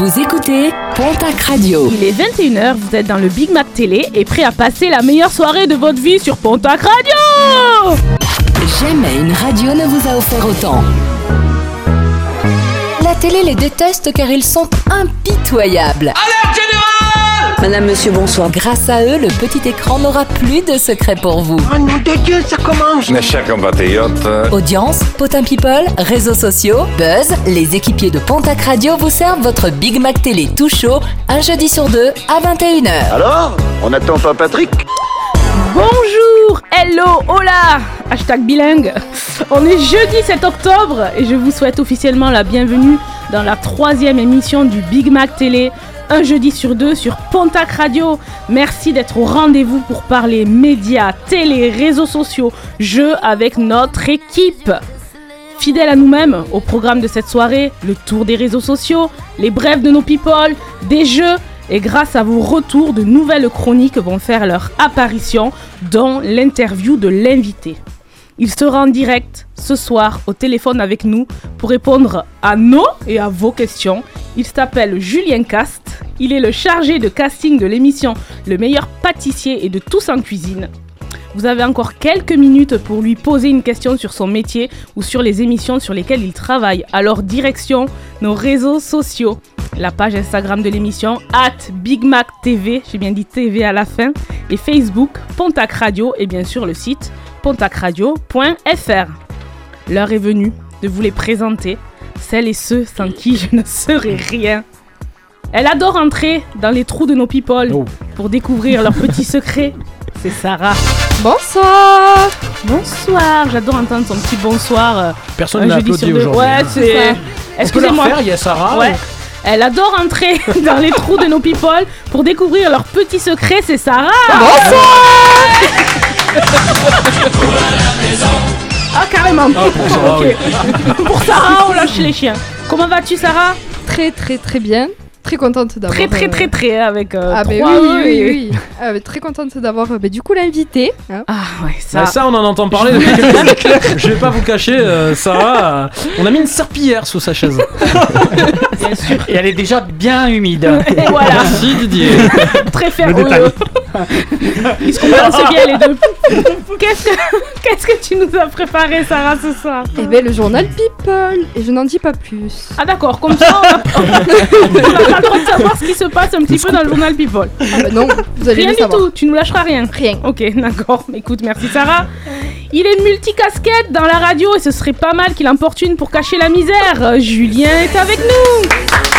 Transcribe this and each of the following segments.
Vous écoutez Pontac Radio. Il est 21h, vous êtes dans le Big Mac Télé et prêt à passer la meilleure soirée de votre vie sur Pontac Radio Jamais une radio ne vous a offert autant. La télé les déteste car ils sont impitoyables. Madame, monsieur, bonsoir. Grâce à eux, le petit écran n'aura plus de secret pour vous. Oh nom de Dieu, ça commence Mes chers compatriotes, Audience, potin people, réseaux sociaux, buzz, les équipiers de Pontac Radio vous servent votre Big Mac Télé tout chaud, un jeudi sur deux à 21h. Alors On n'attend pas Patrick? Bonjour, hello, hola Hashtag bilingue. On est jeudi 7 octobre et je vous souhaite officiellement la bienvenue dans la troisième émission du Big Mac Télé, un jeudi sur deux sur Pontac Radio. Merci d'être au rendez-vous pour parler médias, télé, réseaux sociaux, jeux avec notre équipe. Fidèles à nous-mêmes, au programme de cette soirée, le tour des réseaux sociaux, les brèves de nos people, des jeux, et grâce à vos retours, de nouvelles chroniques vont faire leur apparition, dont l'interview de l'invité. Il sera en direct ce soir au téléphone avec nous pour répondre à nos et à vos questions. Il s'appelle Julien Cast. Il est le chargé de casting de l'émission Le meilleur pâtissier et de tous en cuisine. Vous avez encore quelques minutes pour lui poser une question sur son métier ou sur les émissions sur lesquelles il travaille. Alors direction nos réseaux sociaux. La page Instagram de l'émission at Big Mac TV, j'ai bien dit TV à la fin, et Facebook Pontac Radio et bien sûr le site pontacradio.fr. L'heure est venue de vous les présenter, celles et ceux sans qui je ne serais rien. Elle adore entrer dans les trous de nos people Oh. pour découvrir leurs petits secrets. C'est Sarah. Bonsoir Bonsoir, j'adore entendre son petit bonsoir. euh, Personne n'a applaudi aujourd'hui. Ouais, hein. c'est. Excusez-moi. il y a Sarah. Ouais. Elle adore entrer dans les trous de nos people pour découvrir leurs petits secrets. C'est Sarah. Ah carrément. Ah, pour Sarah, Ok. oui. Pour Sarah, on lâche les chiens. Comment vas-tu, Sarah? Très très très bien. Très contente d'avoir... Très très euh, très très avec euh, Ah trois oui, oui, oui, oui. Ah, ben, très contente d'avoir euh, ben, du coup l'invité. hein. Ah ouais, Bah, ça. ça, on en entend parler depuis quelques années. Je vais pas vous cacher, euh, Sarah, euh, on a mis une serpillière sous sa chaise. bien sûr. Et elle est déjà bien humide. Et voilà, Merci Didier. très détail. Ils se comprennent bien les deux? Qu'est-ce que qu'est-ce que tu nous as préparé, Sarah, ce soir? Eh ben le journal People. Et je n'en dis pas plus. Ah d'accord, comme ça, on a, on a pas le droit de savoir ce qui se passe un petit peu dans le journal People. Ah ben non, vous allez Rien le du savoir. tout, tu nous lâcheras rien. Rien. Ok, d'accord. Écoute, merci Sarah. Il est multicasquette dans la radio et ce serait pas mal qu'il emporte une pour cacher la misère. Euh, Julien est avec nous.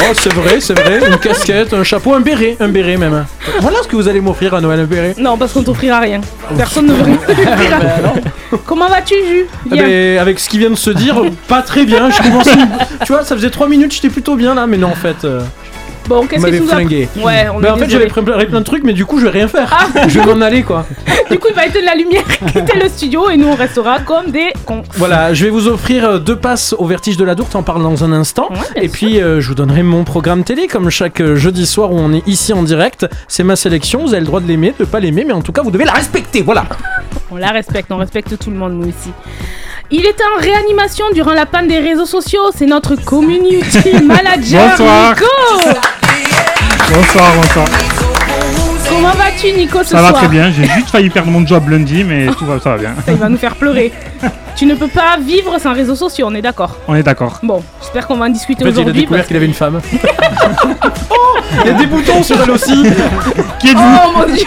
Bon, c'est vrai, c'est vrai. Une casquette, un chapeau, un béret, un béret même. Voilà ce que vous allez m'offrir à Noël, un béret. Non, parce qu'on t'offrira rien. Personne ne veut rien t'offrir. Comment vas-tu, Ju? Eh Bien. ben, avec ce qui vient de se dire, pas très bien. Je. Tu vois, ça faisait 3 minutes, j'étais plutôt bien là, mais non, en fait. euh, Bon, qu'est-ce que tu nous as flingué. Ouais, on Ben, est en fait, j'avais préparé plein de trucs, mais du coup, je vais rien faire. Je vais m'en aller quoi. Du coup, il va éteindre la lumière, quitter le studio et nous, on restera comme des cons. Voilà, je vais vous offrir euh, deux passes au vertige de la Dourte, en parle dans un instant. Ouais, Et puis euh, je vous donnerai mon programme télé comme chaque euh, jeudi soir où on est ici en direct. C'est ma sélection, vous avez le droit de l'aimer, de pas l'aimer, mais en tout cas vous devez la respecter, voilà. On la respecte, on respecte tout le monde, nous ici. Il était en réanimation durant la panne des réseaux sociaux. C'est notre community manager, Bonsoir. Nico. Bonsoir, bonsoir. Comment vas-tu, Nico, ce Ça soir va très bien, j'ai juste failli perdre mon job lundi, mais tout va, ça va bien. Ça, il va nous faire pleurer. tu ne peux pas vivre sans réseaux sociaux, on est d'accord. On est d'accord. Bon, j'espère qu'on va en discuter En fait, il a aujourd'hui. découvert parce- qu'il avait une femme. oh Il y a des boutons sur elle aussi Qui êtes-vous Oh mon dieu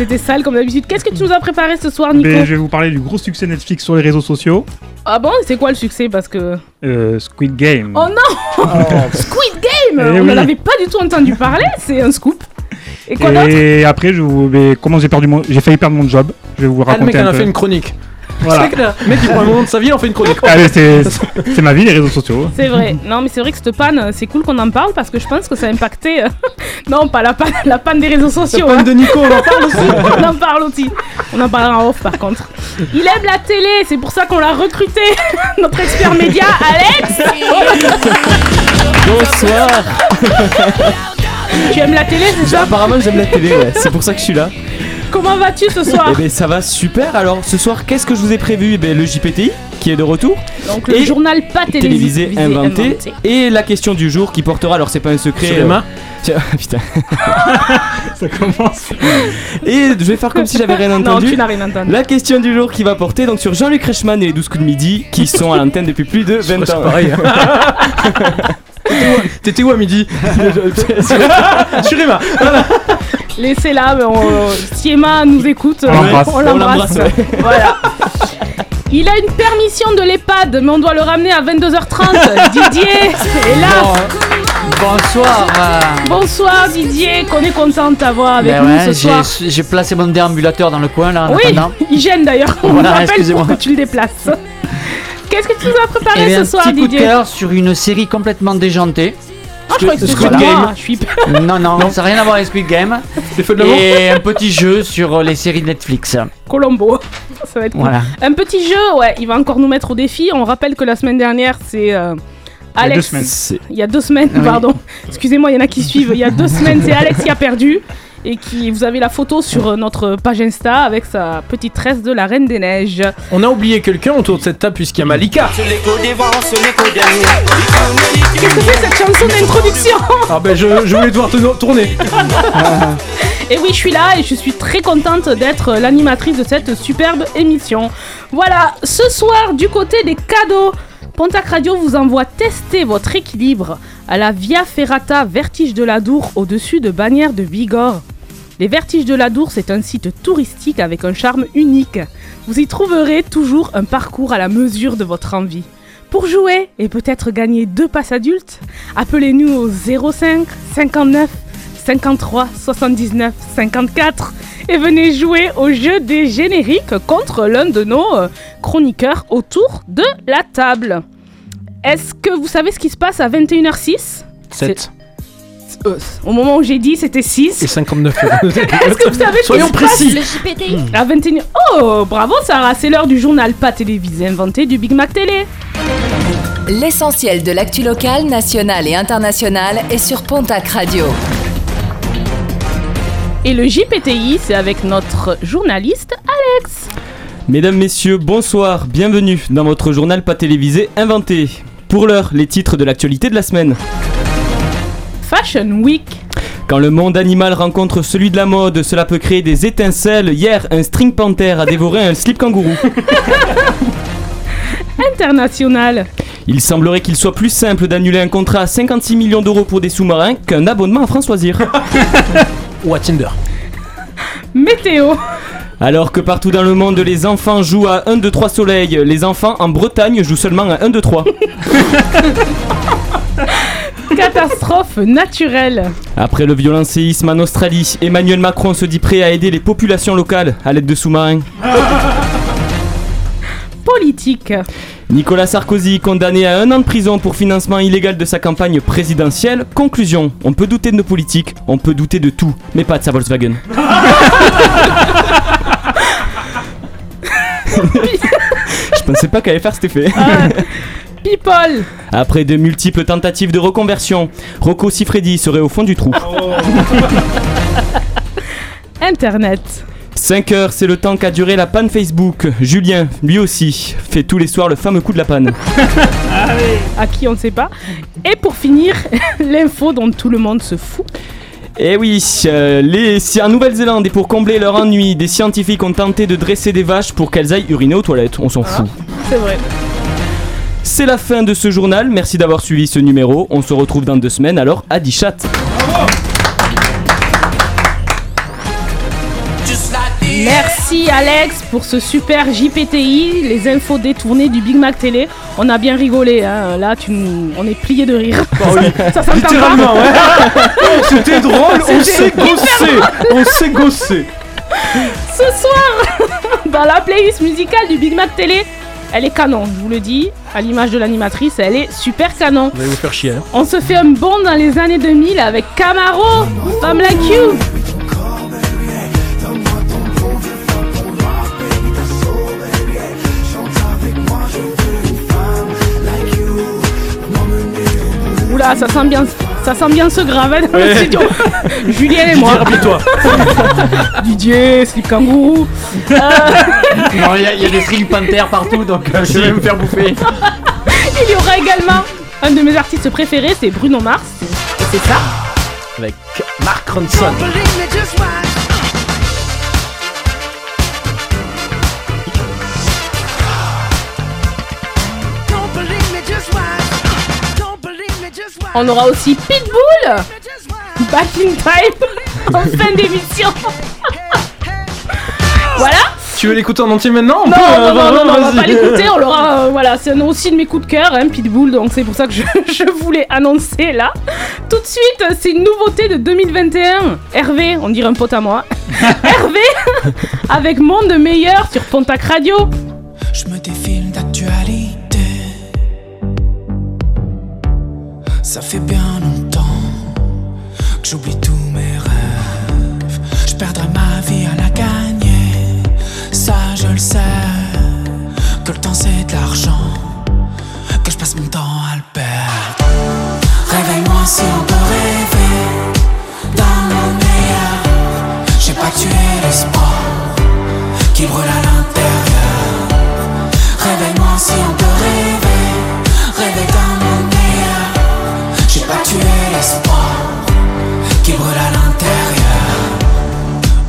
C'était sale comme d'habitude. Qu'est-ce que tu nous as préparé ce soir, Nico Ben, Je vais vous parler du gros succès Netflix sur les réseaux sociaux, Ah bon? C'est quoi le succès? Parce que. euh, Squid Game. Oh non Squid Game Eh On oui. n'en avait pas du tout entendu parler, c'est un scoop. Et quoi d'autre? Et après, je vous, comment j'ai perdu mon, j'ai failli perdre mon job. Je vais vous Ah, le mec raconter en un a fait une chronique. Voilà. Le mec il prend un moment de sa vie, il en fait une chronique. Allez, c'est, c'est ma vie, les réseaux sociaux. C'est vrai. Non, mais c'est vrai que cette panne, c'est cool qu'on en parle parce que je pense que ça a impacté. euh, non, pas la panne, la panne des réseaux La sociaux. panne hein. de Nico, on en parle aussi. on en parle aussi. On en parlera en off par contre. Il aime la télé, c'est pour ça qu'on l'a recruté. Notre expert média, Alex. Bonsoir Tu aimes la télé, c'est ça? Apparemment j'aime la télé, ouais. c'est pour ça que je suis là. Comment vas-tu ce soir Eh ben ça va super. Alors ce soir, qu'est-ce que je vous ai prévu Eh ben, le JPTI qui est de retour, Donc le et journal pas télévisé, télévisé inventé, et la question du jour qui portera. Alors c'est pas un secret. Sur les euh, mains tiens, putain. Ça commence. Et je vais faire comme si j'avais rien Non, entendu. tu n'as rien entendu. La question du jour qui va porter donc sur Jean-Luc Reichmann et les 12 coups de midi qui sont à l'antenne depuis plus de 20 C'est ans. pareil. T'étais où à midi Sur les mains. Laissez-la, si Emma nous écoute, On l'embrasse. on On l'embrasse. l'embrasse, ouais. Voilà. Il a une permission de l'EHPAD, mais on doit le ramener à 22h30. Didier est là. Bonsoir. euh, Bonsoir Didier, qu'on est content de t'avoir avec ben nous ouais, ce j'ai- soir. J'ai placé mon déambulateur dans le coin là en Oui, attendant. il gêne d'ailleurs. On Voilà, rappelle excusez-moi. pour que tu le déplaces. Qu'est-ce que tu nous as préparé Et ce Eh un soir petit coup de Didier? cœur sur une série complètement déjantée. Ah, je croyais que Squid Game. Je suis Non, non, ça n'a rien à voir avec Squid Game. De l'amour Et un petit jeu sur les séries Netflix. Colombo. Ça va être cool. Voilà. Un petit jeu, ouais, il va encore nous mettre au défi. On rappelle que la semaine dernière, c'est euh, Il y a deux Alex. semaines. C'est- Il y a deux semaines, Oui. pardon. Excusez-moi, il y en a qui suivent. Il y a deux semaines, c'est Alex qui a perdu. Et qui, vous avez la photo sur euh, notre page Insta avec sa petite tresse de la Reine des Neiges. On a oublié quelqu'un autour de cette table puisqu'il y a Malika. Qu'est-ce que c'est cette chanson d'introduction Ah ben je, je voulais devoir te tourner. Et oui, je suis là et je suis très contente d'être l'animatrice de cette superbe émission. Voilà, ce soir, du côté des cadeaux, Pontac Radio vous envoie tester votre équilibre à la Via Ferrata Vertige de la Dour au-dessus de Bagnères de Bigorre. Les Vertiges de la Dour, c'est un site touristique avec un charme unique. Vous y trouverez toujours un parcours à la mesure de votre envie. Pour jouer et peut-être gagner deux passes adultes, appelez-nous au 05 59 53 79 54 et venez jouer au jeu des génériques contre l'un de nos euh, chroniqueurs autour de la table. Est-ce que vous savez ce qui se passe à 21h06 7 Euh, Au moment où j'ai dit c'était 6. et 59 euros. Est-ce que vous savez Soyons précis. Le JPTI. à 21h Oh, bravo Sarah, c'est l'heure du journal pas télévisé inventé du Big Mac Télé. L'essentiel de l'actu locale, nationale et internationale est sur Pontac Radio. Et le JPTI, c'est avec notre journaliste Alex. Mesdames, messieurs, bonsoir, bienvenue dans votre journal pas télévisé inventé. Pour l'heure, les titres de l'actualité de la semaine. Fashion Week. Quand le monde animal rencontre celui de la mode, cela peut créer des étincelles. Hier, un string panther a dévoré un slip kangourou. International. Il semblerait qu'il soit plus simple d'annuler un contrat à 56 millions d'euros pour des sous-marins qu'un abonnement à France Loisirs. Ou à Tinder. Météo. Alors que partout dans le monde, les enfants jouent à 1, 2, 3 soleil, les enfants en Bretagne jouent seulement à 1, 2, 3. Catastrophe naturelle. Après le violent séisme en Australie, Emmanuel Macron se dit prêt à aider les populations locales à l'aide de sous-marins. Politique. Nicolas Sarkozy condamné à un an de prison pour financement illégal de sa campagne présidentielle. Conclusion, on peut douter de nos politiques, on peut douter de tout, mais pas de sa Volkswagen. Je pensais pas qu'elle allait faire cet effet. Ah, People. Après de multiples tentatives de reconversion, Rocco Siffredi serait au fond du trou. Internet. 5 heures, c'est le temps qu'a duré la panne Facebook. Julien, lui aussi, fait tous les soirs le fameux coup de la panne. À qui on ne sait pas. Et pour finir, l'info dont tout le monde se fout. Eh oui, euh, les, si en Nouvelle-Zélande et pour combler leur ennui, des scientifiques ont tenté de dresser des vaches pour qu'elles aillent uriner aux toilettes. On s'en fout. C'est vrai. C'est la fin de ce journal. Merci d'avoir suivi ce numéro. On se retrouve dans deux semaines. Alors, à chat. Merci Alex pour ce super JPTI, les infos détournées du Big Mac Télé. On a bien rigolé, hein. là tu nous... on est plié de rire. Ça s'entend pas Littéralement, ouais. C'était drôle, on s'est gossé. On s'est gossé. Ce soir, dans la playlist musicale du Big Mac Télé, elle est canon, je vous le dis, à l'image de l'animatrice, elle est super canon. Vous allez vous faire chier. hein. On se fait un bond dans les années 2000 avec Camaro, Femme Like You. Oula, ça sent bien, Ça sent bien ce grave hein, dans le studio. Julien et moi. rappelle-toi. Didier, slip kangourou. Euh, Non, il y, a- il y a des string panthères partout, donc euh, je vais me faire bouffer. il y aura également un de mes artistes préférés, c'est Bruno Mars. Et c'est ça. Avec Mark Ronson. On aura aussi Pitbull. Back in time. en fin d'émission. voilà. Tu veux l'écouter en entier maintenant On Non, peut, non, euh, non, non, non, on va vas-y. pas l'écouter, on l'aura. euh, voilà, c'est un- aussi de mes coups de cœur, hein, Pitbull, donc c'est pour ça que je, je voulais annoncer là. Tout de suite, c'est une nouveauté de 2021. Hervé, on dirait un pote à moi. Hervé, avec Monde Meilleur sur Pontac Radio. Je me défile d'actualité. Ça fait bien longtemps que j'oublie tous mes rêves. Je perdrai ma vie à la gagner. Ça, je le sais. Que le temps c'est de l'argent. Que je passe mon temps à le perdre. Réveille-moi si on peut rêver. Dans mon meilleur. J'ai pas tué l'espoir qui brûle à l'intérieur. Réveille-moi si on peut rêver, rêver dans mon meilleur. J'ai pas tué l'espoir qui brûle à l'intérieur.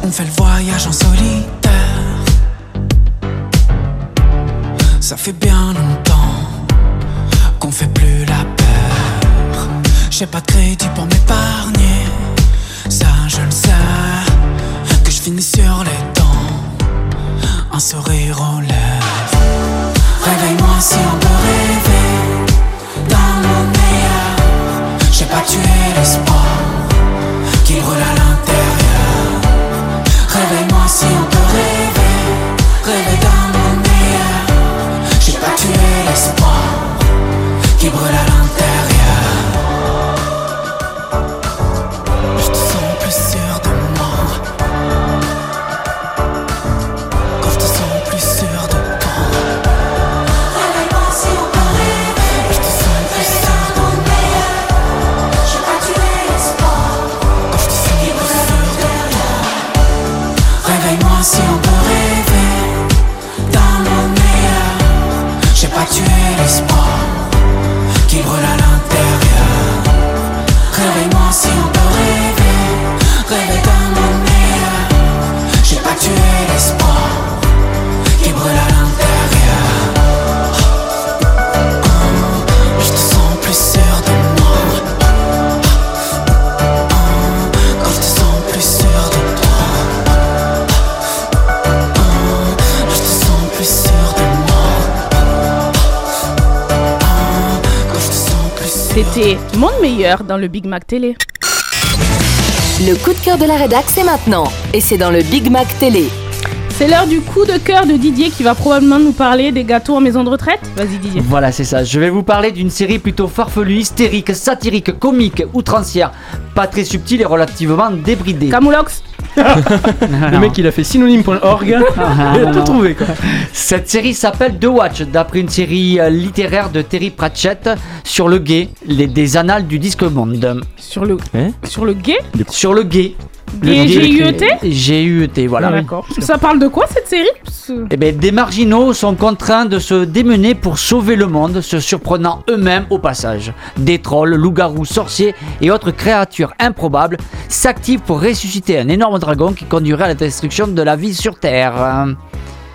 On fait le voyage en solitaire. Ça fait bien longtemps qu'on fait plus la peur. J'ai pas de crédit pour m'épargner. Ça, je le sais. Que je finis sur les dents un sourire aux lèvres. Réveille-moi si on peut rêver J'ai pas tué l'espoir qui brûle à l'intérieur. Réveille-moi si on C'était Monde Meilleur dans le Big Mac Télé. Le coup de cœur de la rédac, c'est maintenant. Et c'est dans le Big Mac Télé. C'est l'heure du coup de cœur de Didier qui va probablement nous parler des gâteaux en maison de retraite. Vas-y Didier. Voilà, c'est ça. Je vais vous parler d'une série plutôt farfelue, hystérique, satirique, comique, outrancière, pas très subtile et relativement débridée. Camoulox Le mec, il a fait synonyme.org. il a tout trouvé, quoi. Cette série s'appelle The Watch, d'après une série euh, littéraire de Terry Pratchett sur le gay, les, des annales du disque monde. Sur le, Hein sur le gay? Sur le gay. G-U-E-T G-U-E-T, voilà. D'accord. Ça parle de quoi cette série Eh ben, des marginaux sont contraints de se démener pour sauver le monde, se surprenant eux-mêmes au passage. Des trolls, loups-garous, sorciers et autres créatures improbables s'activent pour ressusciter un énorme dragon qui conduirait à la destruction de la vie sur Terre.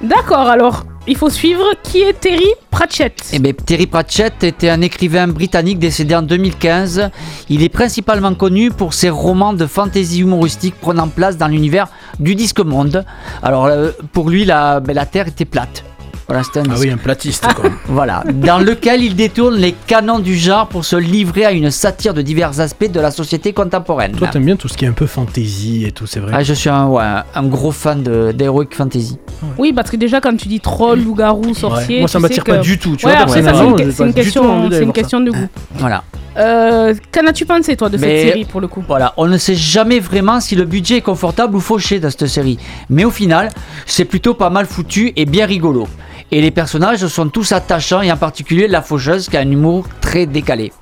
D'accord, alors il faut suivre qui est Terry Pratchett. Eh ben, Terry Pratchett était un écrivain britannique décédé en 2015. Il est principalement connu pour ses romans de fantasy humoristique prenant place dans l'univers du disque monde. Alors euh, pour lui, ben, la Terre était plate. Voilà, c'était un Ah oui, un platiste, quoi. Voilà, dans lequel il détourne les canons du genre pour se livrer à une satire de divers aspects de la société contemporaine. Toi, t'aimes bien tout ce qui est un peu fantasy et tout, c'est vrai. Ah, je suis un, ouais, un gros fan de- d'Heroic Fantasy. Oui, parce que déjà quand tu dis troll, loup-garou, sorcier. Moi, ça m'attire pas que- du tout, tu ouais, vois, après ça, c'est une, question, une question de goût. Voilà. Euh, Qu'en as-tu pensé toi de cette série pour le coup? Voilà, on ne sait jamais vraiment si le budget est confortable ou fauché dans cette série. Mais au final, c'est plutôt pas mal foutu et bien rigolo. Et les personnages sont tous attachants et en particulier la faucheuse qui a un humour très décalé.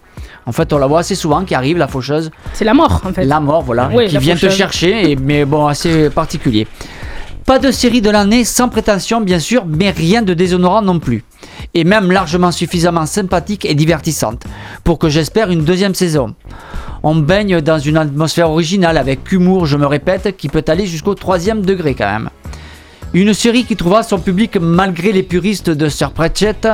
En fait, on la voit assez souvent qui arrive, la faucheuse. C'est la mort en fait. La mort, voilà, Oui, qui vient te chercher, et, mais bon, assez particulier. Pas de série de l'année sans prétention, bien sûr, mais rien de déshonorant non plus. Et même largement suffisamment sympathique et divertissante pour que j'espère une deuxième saison. On baigne dans une atmosphère originale avec humour, je me répète, qui peut aller jusqu'au troisième degré quand même. Une série qui trouvera son public malgré les puristes de Sir Pratchett,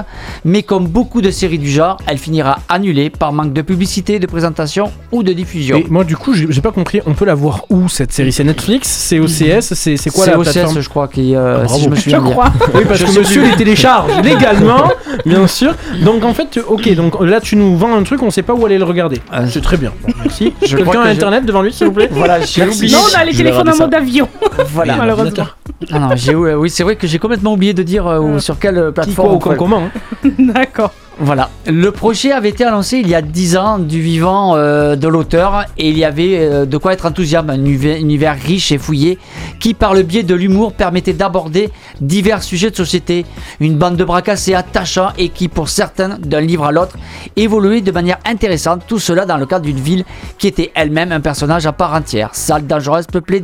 mais comme beaucoup de séries du genre, elle finira annulée par manque de publicité, de présentation ou de diffusion. Et moi, du coup, j'ai pas compris. On peut la voir où cette série? C'est Netflix? C'est OCS C'est c'est quoi la OCS, plateforme? je crois, qui, euh, Ah, si bravo. je me souviens Je crois. Oui, parce Je que monsieur les télécharge légalement, bien sûr. Donc en fait, ok, donc là tu nous vends un truc, on sait pas où aller le regarder. Euh, C'est très bien. Bon, merci. Quelqu'un que a je- internet devant lui, s'il vous plaît? Voilà, j'ai Merci. oublié. Non, on a les Je téléphones en mode avion. Voilà. Malheureusement. Ah non, j'ai, oui, c'est vrai que j'ai complètement oublié de dire euh, où- sur quelle Qui, quoi, plateforme. ou comment hein. D'accord. Voilà. Le projet avait été annoncé il y a 10 ans du vivant euh, de l'auteur et il y avait euh, de quoi être enthousiaste. Un univers, univers riche et fouillé qui, par le biais de l'humour, permettait d'aborder divers sujets de société. Une bande de bras cassés attachants et qui, pour certains, d'un livre à l'autre, évoluait de manière intéressante. Tout cela dans le cadre d'une ville qui était elle-même un personnage à part entière. Sale, dangereuse, peuplée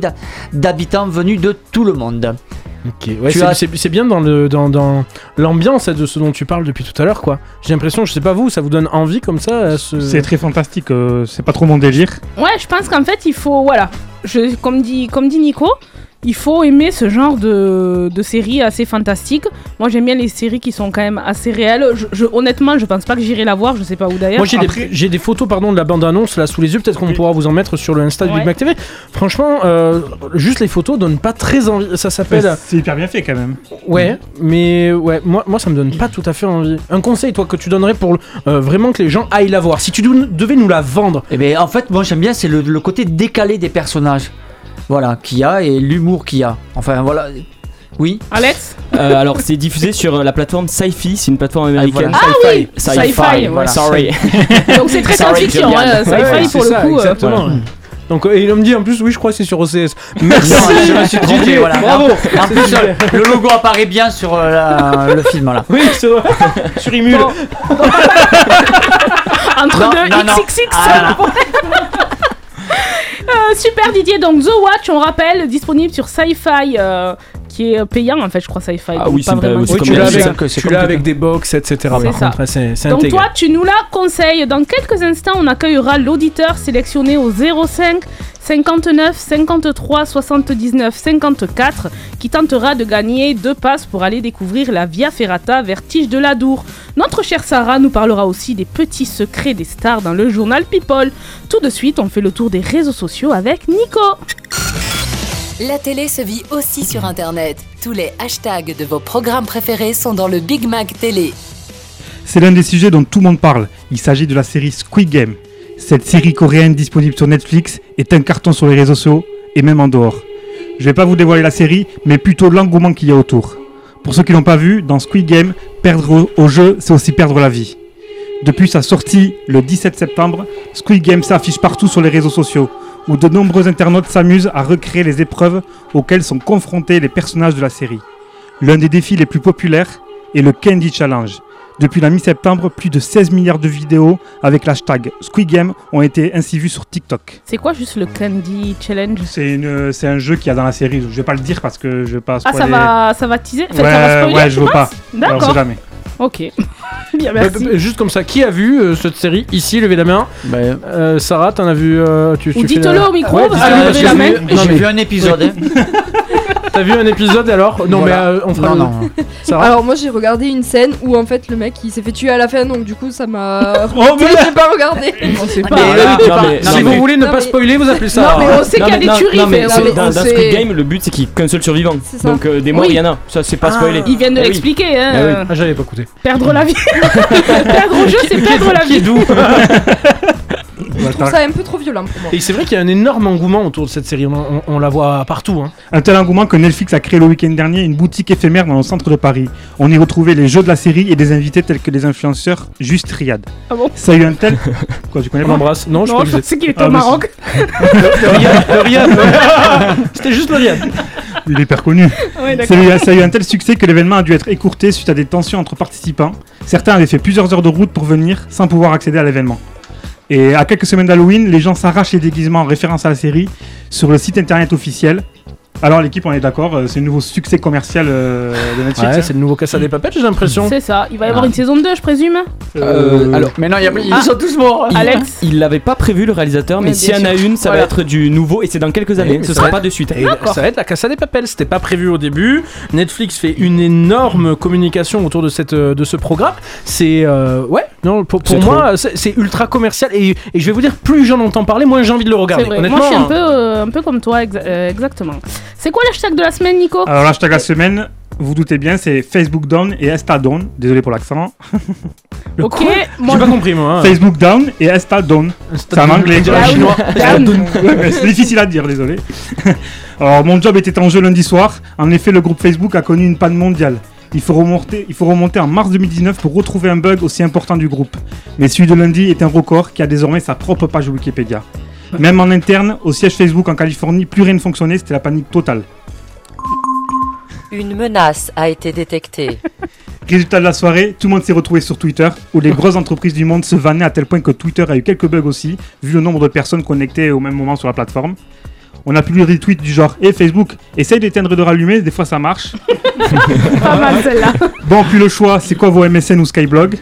d'habitants venus de tout le monde. Ok, ouais, Tu c'est as- c'est- c'est bien dans le dans, dans l'ambiance de ce dont tu parles depuis tout à l'heure, quoi. J'ai l'impression, je sais pas vous, ça vous donne envie comme ça à ce... C'est très fantastique, euh, c'est pas trop mon délire. Ouais, je pense qu'en fait, il faut. Voilà. Je, comme, dit, comme dit Nico, il faut aimer ce genre de, de séries assez fantastiques. Moi, j'aime bien les séries qui sont quand même assez réelles. Je, je- honnêtement, je pense pas que j'irai la voir, je sais pas où d'ailleurs. Moi j'ai Après- des, j'ai des photos pardon de la bande annonce là sous les yeux, peut-être qu'on Oui. pourra vous en mettre sur le Insta du Ouais. Big Mac TV. Franchement, euh, juste les photos donnent pas très envie. Ça s'appelle Ouais, C'est hyper bien fait quand même. Ouais, mais ouais, moi, moi ça me donne pas tout à fait envie. Un conseil, toi, que tu donnerais pour euh, vraiment que les gens aillent la voir. Si tu devais nous la vendre, Eh bien, en fait, moi j'aime bien, c'est le, le côté décalé des personnages. Voilà, qu'il y a et l'humour qu'il y a. Enfin, voilà. Oui. Alex Euh, alors, c'est diffusé sur euh, la plateforme Sci-Fi, c'est une plateforme américaine. voilà. Ah oui Sci-fi, Sci-fi, ouais. voilà. Sorry. Donc c'est très science-fiction, hein, sci-fi Ouais, pour le ça, coup. euh, Exactement. Donc, et il me dit en plus, oui, je crois que c'est sur OCS. Merci, Non, je me suis trompé, voilà. Bravo. En plus, le logo apparaît bien sur euh, la- le film, voilà. Oui, sur Imul. Entre Non, deux non, non. XXX. Ah, Euh, super Didier, donc The Watch, on rappelle, disponible sur Sci-Fi, euh, qui est payant en fait, je crois Sci-Fi. Ah oui, c'est oui, tu la l'as avec, tu l'as avec des box, etc. Par C'est Donc toi, tu nous la conseilles. Dans quelques instants, on accueillera l'auditeur sélectionné au 05 59 53 79 54 qui tentera de gagner deux passes pour aller découvrir la Via Ferrata Vertige de l'Adour. Notre chère Sarah nous parlera aussi des petits secrets des stars dans le journal People. Tout de suite, on fait le tour des réseaux sociaux avec Nico. La télé se vit aussi sur Internet. Tous les hashtags de vos programmes préférés sont dans le Big Mac Télé. C'est l'un des sujets dont tout le monde parle. Il s'agit de la série Squid Game. Cette série coréenne disponible sur Netflix est un carton sur les réseaux sociaux et même en dehors. Je vais pas vous dévoiler la série, mais plutôt l'engouement qu'il y a autour. Pour ceux qui l'ont pas vu, dans Squid Game, perdre au jeu, c'est aussi perdre la vie. Depuis sa sortie le 17 septembre, Squid Game s'affiche partout sur les réseaux sociaux, où de nombreux internautes s'amusent à recréer les épreuves auxquelles sont confrontés les personnages de la série. L'un des défis les plus populaires est le Candy Challenge. Depuis la mi-septembre, plus de 16 milliards de vidéos avec l'hashtag Squid Game ont été ainsi vues sur TikTok. C'est quoi juste le Candy Challenge? C'est une- c'est un jeu qu'il y a dans la série. Je vais pas le dire parce que je vais pas Ah, ça spoiler. va, ça va teaser Enfin, Ouais, ça va spoiler, ouais, tu je veux pas. D'accord. jamais. Ok. Bien, Bah, merci. bah, juste comme ça, qui a vu euh, cette série ici Levez la main. Ben, Euh, Sarah, t'en as vu. euh, tu, tu Ou fais dites-le la- au micro, Ouais, parce que j'ai main. vu- non, J'ai mais vu un épisode. hein. T'as vu un épisode alors Non, Voilà. mais euh, on fera. Non, le- non. Sarah Alors moi j'ai regardé une scène où en fait le mec il s'est fait tuer à la fin donc du coup ça m'a... Oh, mais- j'ai pas regardé. On sait pas. tu non, parles- mais- non, si mais- vous voulez ne Non, pas mais- spoiler, vous appelez ça. Non, mais on sait qu'il y a des tueries. non, mais mais c'est- on- dans, on dans sait- Squid Game, le but c'est qu'il n'y ait qu'un seul survivant. C'est ça. Donc euh, des morts, Oui. il y en a. Ça, c'est pas Ah. spoilé. Ils viennent de Eh oui. l'expliquer. Hein. Oui. Ah, j'avais pas écouté. Perdre la vie. perdre au jeu, c'est perdre la vie. d'où Je trouve ça un peu trop violent pour moi. Et c'est vrai qu'il y a un énorme engouement autour de cette série. On, on- on la voit partout. Hein. Un tel engouement que Netflix a créé le week-end dernier une boutique éphémère dans le centre de Paris. On y retrouvait les jeux de la série et des invités tels que les influenceurs Juste Riyad. Ah bon? Ça a eu un tel. Quoi, tu connais On pas l'embrasse. Non, je Non, je êtes- qu'il était Ah, au mais Maroc. Le Riyad. Le Riyad. C'était juste le Riyad. Il est hyper connu. Ouais, Ça d'accord. a, eu, ça a eu un tel succès que l'événement a dû être écourté suite à des tensions entre participants. Certains avaient fait plusieurs heures de route pour venir sans pouvoir accéder à l'événement. Et à quelques semaines d'Halloween, les gens s'arrachent les déguisements en référence à la série sur le site internet officiel. Alors l'équipe, on est d'accord, euh, c'est le nouveau succès commercial euh, de Netflix. Ouais, hein. c'est le nouveau Casa des Papettes, j'ai l'impression. C'est ça. Il va y avoir Ah. une saison 2, je présume. Euh, alors, mais non, il y a- ils Ah. sont tous morts. Il- Alex Il l'avait pas prévu le réalisateur, mais Mais s'il y en a une, ça Voilà. va être du nouveau et c'est dans quelques années. mais Ce sera pas de suite. Et ça va être la Casa des Papel. C'était pas prévu au début. Netflix fait une énorme communication autour de cette euh, de ce programme. C'est euh, ouais. Non, pour, moi, c'est ultra commercial et, et je vais vous dire, plus j'en entends parler, moins j'ai envie de le regarder. Honnêtement, Moi, je suis un hein. peu, euh, un peu comme toi, exa- euh, exactement. C'est quoi l'hashtag de la semaine, Nico Alors l'hashtag la semaine, vous doutez bien, c'est Facebook Down et Insta Down. Désolé pour l'accent. Le Ok, quoi moi- J'ai pas compris moi. hein. Facebook Down et Insta Down. C'est en anglais. Down. chinois. Down. Ouais, mais c'est difficile à dire, désolé. Alors, mon job était en jeu lundi soir. En effet, le groupe Facebook a connu une panne mondiale. Il faut, remonter, il faut remonter en mars 2019 pour retrouver un bug aussi important du groupe. Mais celui de lundi est un record qui a désormais sa propre page Wikipédia. Même en interne, au siège Facebook en Californie, plus rien ne fonctionnait, c'était la panique totale. Une menace a été détectée. Résultat de la soirée, tout le monde s'est retrouvé sur Twitter, où les grosses entreprises du monde se vannaient à tel point que Twitter a eu quelques bugs aussi, vu le nombre de personnes connectées au même moment sur la plateforme. On a publié des tweets du genre Et Facebook, essaye d'éteindre et de rallumer, des fois ça marche. Pas mal celle-là. Bon, puis le choix, c'est quoi vos MSN ou Skyblog?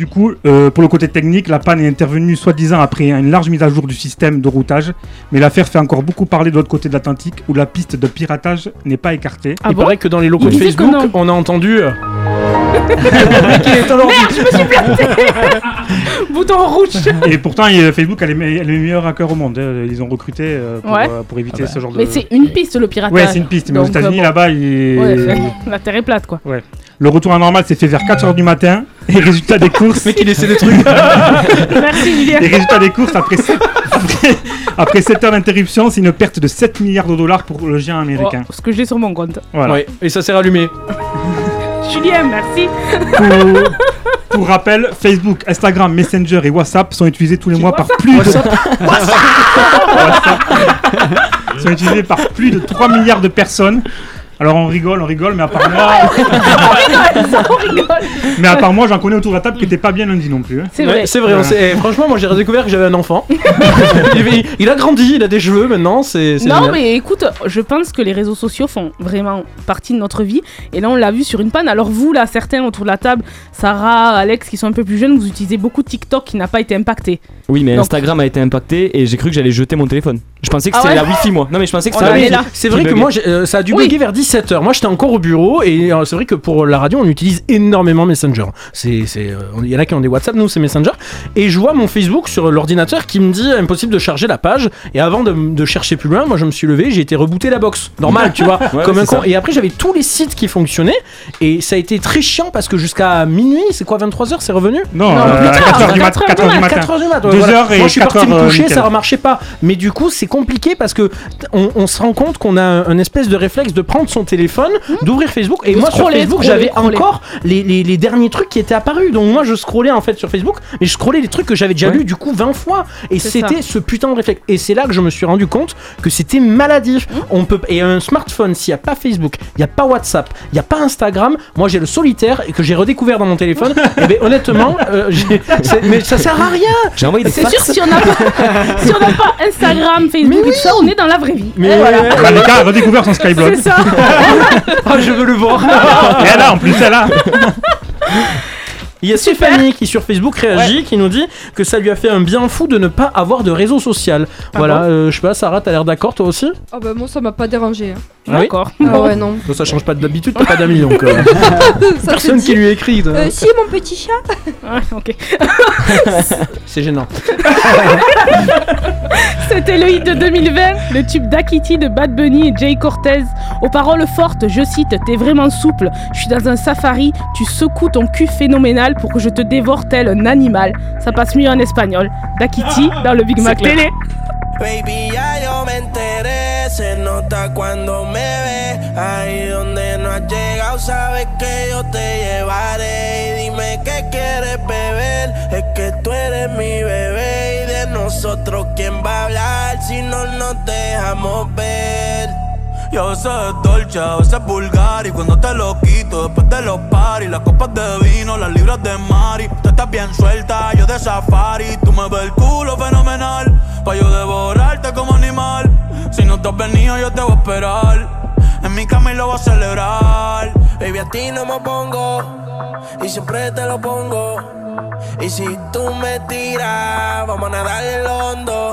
Du coup, euh, pour le côté technique, la panne est intervenue soi-disant après une large mise à jour du système de routage, mais l'affaire fait encore beaucoup parler de l'autre côté de l'Atlantique, où la piste de piratage n'est pas écartée. Ah Il bon paraît que dans les locaux Il de Facebook, non. on a entendu. euh, Merde, je me suis planté Bouton rouge Et pourtant, Facebook a les, me- a les meilleurs hackers au monde. hein. Ils ont recruté euh, pour, Ouais. euh, pour éviter Ah bah. ce genre de. Mais c'est une piste le piratage. Ouais, c'est une piste, mais aux Donc, euh, États-Unis, bon. là-bas, il... Ouais, la terre est plate quoi. Le retour à normal s'est fait vers 4h du matin. Et résultat des courses. Mais qu'il essaie des trucs. Merci Julien. Et résultat des courses, après 7, après, après 7 heures d'interruption, c'est une perte de 7 milliards de dollars pour le géant américain. Oh, ce que j'ai sur mon compte. Voilà. Ouais, et ça s'est rallumé. Julien, merci. Pour, pour rappel, Facebook, Instagram, Messenger et WhatsApp sont utilisés tous les mois par plus de WhatsApp WhatsApp. sont utilisés par plus de 3 milliards de personnes. Alors on rigole, on rigole, mais à part moi, on rigole. mais à part moi, j'en connais autour de la table qui n'étaient pas bien lundi non plus. hein. C'est vrai. c'est vrai. on s'est- eh, franchement, moi j'ai redécouvert que j'avais un enfant. il, il a grandi, il a des cheveux maintenant. C'est c'est Non, génial. mais écoute, je pense que les réseaux sociaux font vraiment partie de notre vie. Et là, on l'a vu sur une panne. Alors, vous, là, certains autour de la table, Sarah, Alex, qui sont un peu plus jeunes, vous utilisez beaucoup TikTok qui n'a pas été impacté. Oui, mais Donc- Instagram a été impacté et j'ai cru que j'allais jeter mon téléphone. Je pensais que Ah c'était ouais la Wi-Fi, moi. Non, mais je pensais que On c'était en la est Wi-Fi. là. C'est vrai que moi, j'ai- euh, ça a dû Oui. bugger vers 17h. Moi, j'étais encore au bureau et euh, c'est vrai que pour la radio, on utilise énormément Messenger. C'est, euh, il y en a qui ont des WhatsApp, nous, c'est Messenger. Et je vois mon Facebook sur l'ordinateur qui me dit impossible de charger la page. Et avant de, de chercher plus loin, moi, je me suis levé, j'ai été rebooter la box. Normal, tu vois, Ouais, comme un con. ça. Et après, j'avais tous les sites qui fonctionnaient. Et ça a été très chiant parce que jusqu'à minuit, c'est quoi, 23h, c'est revenu? Non, Non, euh, plus à tard, 4h du, mat- 4 heures 4 heures du matin. 4 heures du mat. ouais, voilà. Moi, je suis parti me euh, coucher, ça marchait pas. Mais du coup, c'est compliqué parce que on, on se rend compte qu'on a un, un espèce de réflexe de prendre son téléphone, d'ouvrir Facebook. Et De moi, sur Facebook, scroller, j'avais scroller. encore les, les- les derniers trucs qui étaient apparus. Donc moi, je scrollais en fait sur Facebook, mais je scrollais les trucs que j'avais déjà Ouais. lus du coup 20 fois. Et C'est c'était ce putain de réflexe. Et c'est là que je me suis rendu compte que c'était maladif. On peut et un smartphone, s'il n'y a pas Facebook, il n'y a pas WhatsApp, il n'y a pas Instagram. Moi, j'ai le solitaire et que j'ai redécouvert dans mon téléphone. et ben honnêtement, euh, mais ça sert à rien. J'ai envoyé des C'est fax. sûr, si on n'a pas, si Instagram, Facebook et tout ça, on est dans la vraie vie. Mais Et voilà. Bah, les gars a redécouvert son. C'est ça. Ah, je veux le voir. Et elle a, en plus, elle a. Il y a Stéphanie qui sur Facebook réagit, qui nous dit que ça lui a fait un bien fou de ne pas avoir de réseau social. voilà, euh, je sais pas, Sarah, t'as l'air d'accord toi aussi? Ah bah moi ça m'a pas dérangé. hein. Ah oui? D'accord. Ah ouais non. Ça change pas d'habitude, t'as pas d'amis donc. euh, Ça personne qui lui écrit, Euh, si mon petit chat. Ouais, ok. c'est gênant. C'était le hit de 2020, le tube d'Akiti de Bad Bunny et Jay Cortez. Aux paroles fortes, je cite T'es vraiment souple, je suis dans un safari, tu secoues ton cul phénoménal pour que je te dévore tel un animal. Ça passe mieux en espagnol. D'Akiti dans le Big Mac. Télé. Baby, ya yo me enteré, se nota cuando me ves. Ahí donde no has llegado, sabes que yo te llevaré. Y dime qué quieres beber, es que tú eres mi bebé. Y de nosotros, ¿quién va a hablar si no nos dejamos ver? Y a veces es dolce, a veces es vulgar Y cuando te lo quito después de los paris Las copas de vino, las libras de mari Tú estás bien suelta, yo de safari. Tú me ves el culo fenomenal. Pa' yo devorarte como animal. Si no te has venido, yo te voy a esperar. En mi cama y lo voy a celebrar. Baby, a ti no me pongo. Y siempre te lo pongo. Y si tú me tiras, vamos a nadar en lo hondo.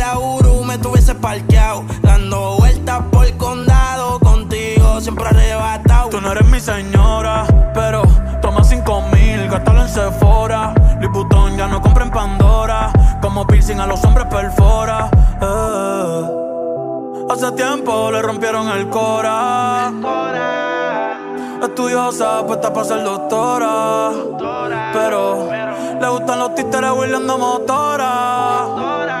me tuviese parqueado. Dando vueltas por el condado, contigo siempre arrebatado. Tú no eres mi señora, pero toma cinco mil, gástalo en Sephora. Vuitton ya no compra en Pandora. Como piercing a los hombres perfora. eh. Hace tiempo le rompieron el cora. Estudiosa, puesta para ser doctora. Pero le gustan los títeres huirleando motora.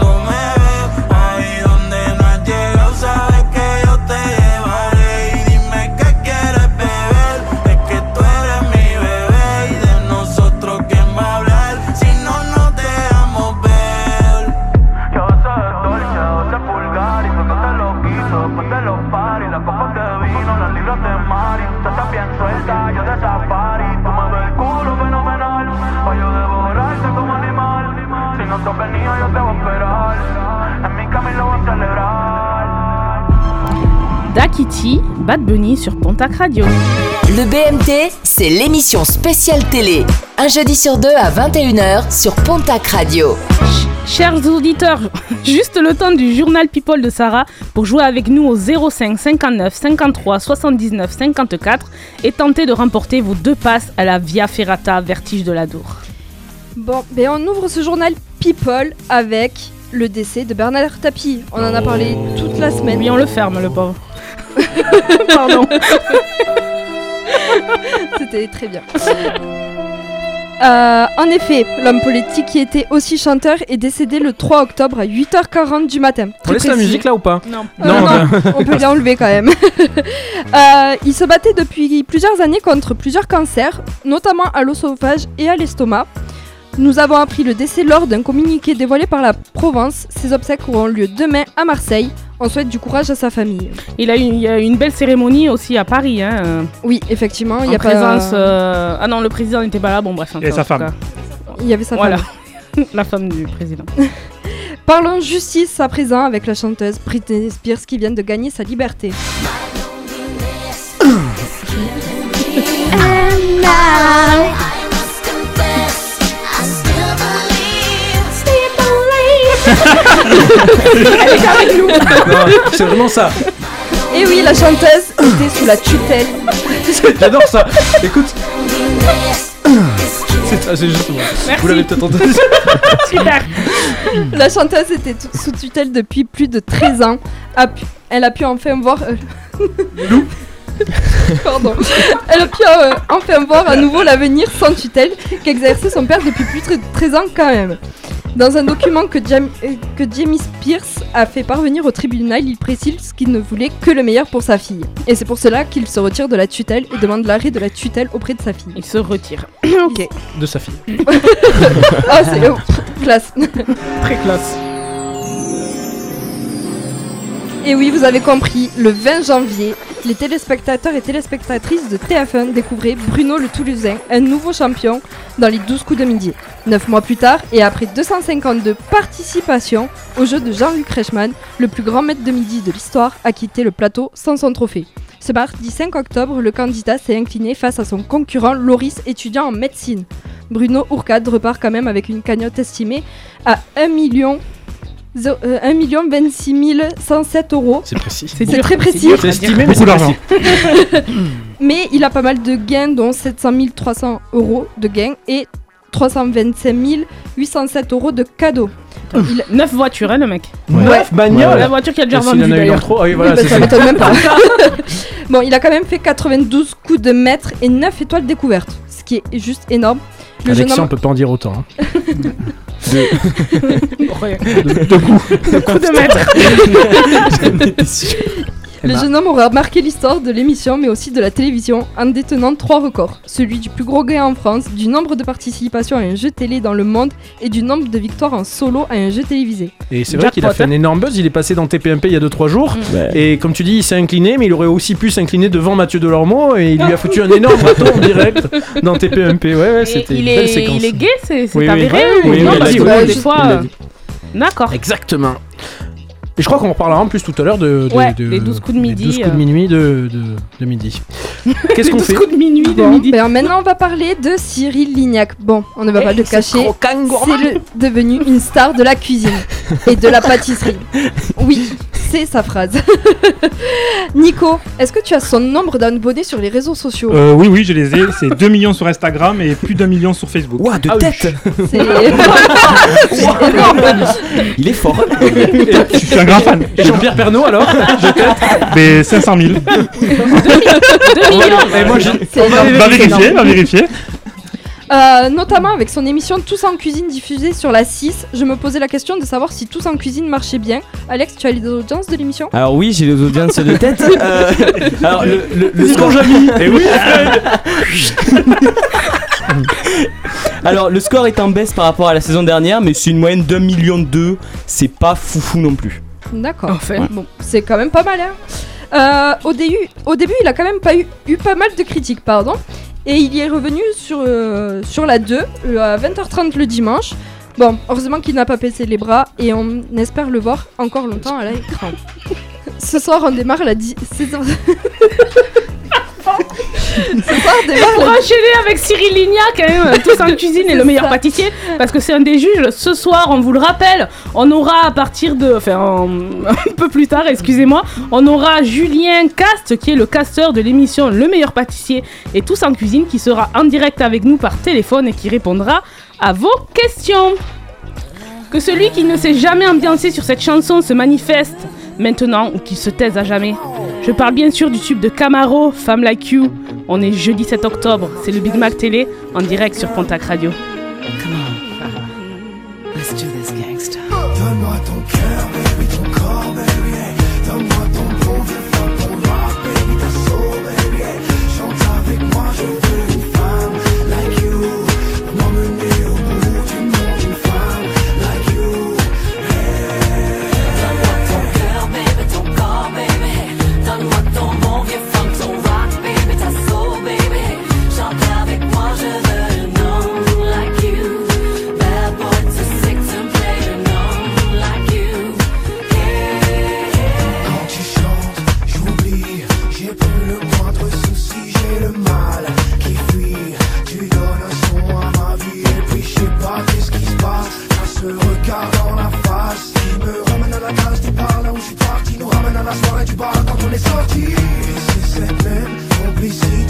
Dakiti, Bad Bunny sur Pontac Radio. Le BMT, c'est l'émission spéciale télé. Un jeudi sur deux à 21h sur Pontac Radio. Chers auditeurs, juste le temps du journal People de Sarah pour jouer avec nous au 05 59 53 79 54 et tenter de remporter vos deux passes à la Via Ferrata Vertige de l'Adour. Bon, ben on ouvre ce journal People avec le décès de Bernard Tapie. On en a parlé toute la semaine. Oui, on le ferme, le pauvre. Pardon. C'était très bien. Euh, en effet, l'homme politique qui était aussi chanteur est décédé le 3 octobre à 8h40 du matin. On Très laisse la musique là ou pas Non. Euh, non, on peut l'enlever quand même. Euh, il se battait depuis plusieurs années contre plusieurs cancers, notamment à l'oesophage et à l'estomac. Nous avons appris le décès lors d'un communiqué dévoilé par la Provence. Ses obsèques auront lieu demain à Marseille. On souhaite du courage à sa famille. Il, a il y a eu une belle cérémonie aussi à Paris. Hein, Oui, effectivement, il y a pas- présence. euh, Ah non, le président n'était pas là. Bon, bref. Et sa femme. Il y avait sa Voilà. femme. la femme du président. Parlons justice à présent avec la chanteuse Britney Spears qui vient de gagner sa liberté. Elle est avec nous. C'est vraiment ça. Et oui, la chanteuse était sous la tutelle. J'adore ça. Écoute. C'est ah, juste moi. Vous l'avez peut-être entendu. Super. La chanteuse était sous tutelle depuis plus de 13 ans. Elle a pu enfin voir. euh, Pardon. Elle a pu euh, enfin voir à nouveau l'avenir sans tutelle qu'exerçait son père depuis plus de 13 ans quand même. Dans un document que, Jam- euh, que Jamie Pierce a fait parvenir au tribunal, il précise qu'il ne voulait que le meilleur pour sa fille. Et c'est pour cela qu'il se retire de la tutelle et demande l'arrêt de la tutelle auprès de sa fille. Il se retire. ok. De sa fille. Ah, c'est oh, classe. Très classe. Et oui, vous avez compris, le 20 janvier, les téléspectateurs et téléspectatrices de TF1 découvraient Bruno le Toulousain, un nouveau champion dans les 12 coups de midi. Neuf mois plus tard, et après 252 participations au jeu de Jean-Luc Reichmann, le plus grand maître de midi de l'histoire a quitté le plateau sans son trophée. Ce mardi 5 octobre, le candidat s'est incliné face à son concurrent Loris, étudiant en médecine. Bruno Ourcade repart quand même avec une cagnotte estimée à 1 million 1 26 107 euros. C'est précis. C'est très précis. C'est estimé, mais c'est d'argent. Mais il a pas mal de gains, dont 700 300 euros de gains et 325 807 euros de cadeaux. Il- 9 voitures, hein, le mec. Neuf bagnoles La voiture qu'il a déjà vendue en a une en d'ailleurs. trop, ah oui, voilà, bah, c'est ça ça. m'étonne même pas. bon, il a quand même fait 92 coups de mètre et 9 étoiles découvertes, ce qui est juste énorme. Le Alexia, on homme, peut pas en dire autant. hein. Ouais. De coup. Coup de maître. le jeune homme aura marqué l'histoire de l'émission, mais aussi de la télévision, en détenant trois records. Celui du plus gros gain en France, du nombre de participations à un jeu télé dans le monde et du nombre de victoires en solo à un jeu télévisé. Et c'est vrai qu'il a fait un énorme buzz. Il est passé dans TPMP il y a 2-3 jours. Ouais. Et comme tu dis, il s'est incliné, mais il aurait aussi pu s'incliner devant Mathieu Delormeau. Et il lui a foutu un énorme râteau en direct dans TPMP. Ouais, ouais, c'était il, une belle est, séquence. il est gay, c'est Oui, oui. avéré Ouais, ou oui, non il Parce que oui, des fois. euh. D'accord. Exactement. Et je crois qu'on reparlera en plus tout à l'heure de, de- Ouais, de- les 12 coups de midi, 12 coups de euh. minuit de, de, de midi. Qu'est-ce qu'on fait coups de minuit, de Bon, midi. ben maintenant on va parler de Cyril Lignac. Bon, on ne va pas le cacher, c'est devenu une star de la cuisine et de la pâtisserie. Oui, c'est sa phrase. Nico, est-ce que tu as son nombre d'abonnés sur les réseaux sociaux Euh, oui, oui, je les ai. C'est 2 millions sur Instagram et plus d'un million sur Facebook. Ouah, de Ah tête C'est c'est énorme. Il est fort Je suis un grand fan. Et Jean-Pierre Pernaud alors Mais 500 000. 2 millions. Et moi, j'ai- C'est énorme. Va vérifier, va vérifier. Euh, notamment avec son émission Tous en cuisine diffusée sur la 6, je me posais la question de savoir si Tous en cuisine marchait bien. Alex, tu as les audiences de l'émission? Alors oui, j'ai les audiences de tête. Euh, alors le, le, score... Jamy Et oui, Alors le score est en baisse par rapport à la saison dernière, mais c'est une moyenne d'un million deux. C'est pas foufou non plus. D'accord. Enfin. Bon, c'est quand même pas mal. Hein. Euh, au, début, au début, il a quand même pas eu, eu pas mal de critiques, pardon. Et il y est revenu sur, euh, sur la 2 euh, à 20h30 le dimanche. Bon, heureusement qu'il n'a pas baissé les bras et on espère le voir encore longtemps à l'écran. Ce soir, on démarre la 10. Ce soir, on Et démarre pour la enchaîner avec Cyril Lignac, quand même, tous en cuisine et le meilleur pâtissier, parce que c'est un des juges. Ce soir, on vous le rappelle, on aura à partir de. Enfin, en- un peu plus tard, excusez-moi, on aura Julien Cast, qui est le casteur de l'émission Le meilleur pâtissier et tous en cuisine, qui sera en direct avec nous par téléphone et qui répondra à vos questions. Que celui qui ne s'est jamais ambiancé sur cette chanson se manifeste maintenant ou qu'il se taise à jamais. Je parle bien sûr du tube de Camaro, Femme Like You. On est jeudi 7 octobre, c'est le Big Mac Télé en direct sur Pontac Radio. Donne-moi ton cœur, quand on est sorti. Et c'est cette même complicité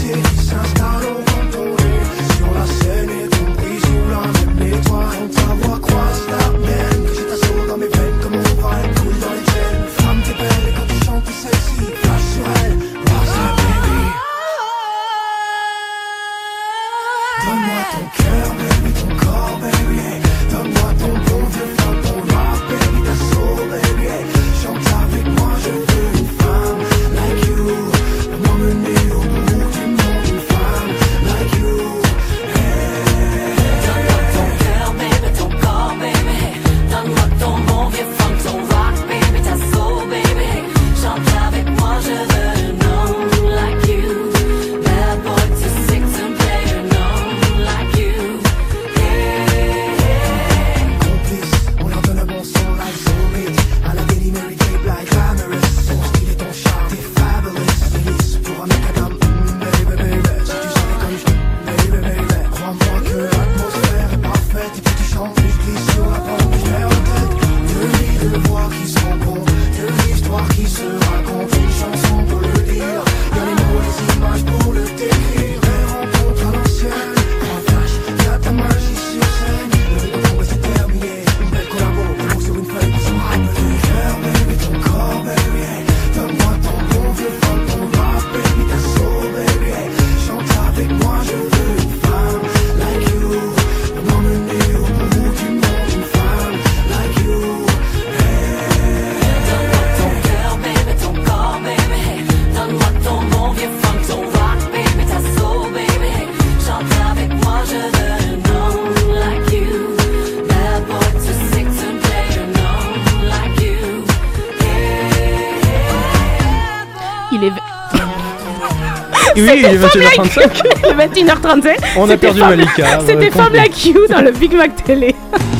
Oui, il est 21h35. Il est 21h35. On a perdu Malika. C'était Femme. Like You dans le Big Mac Télé.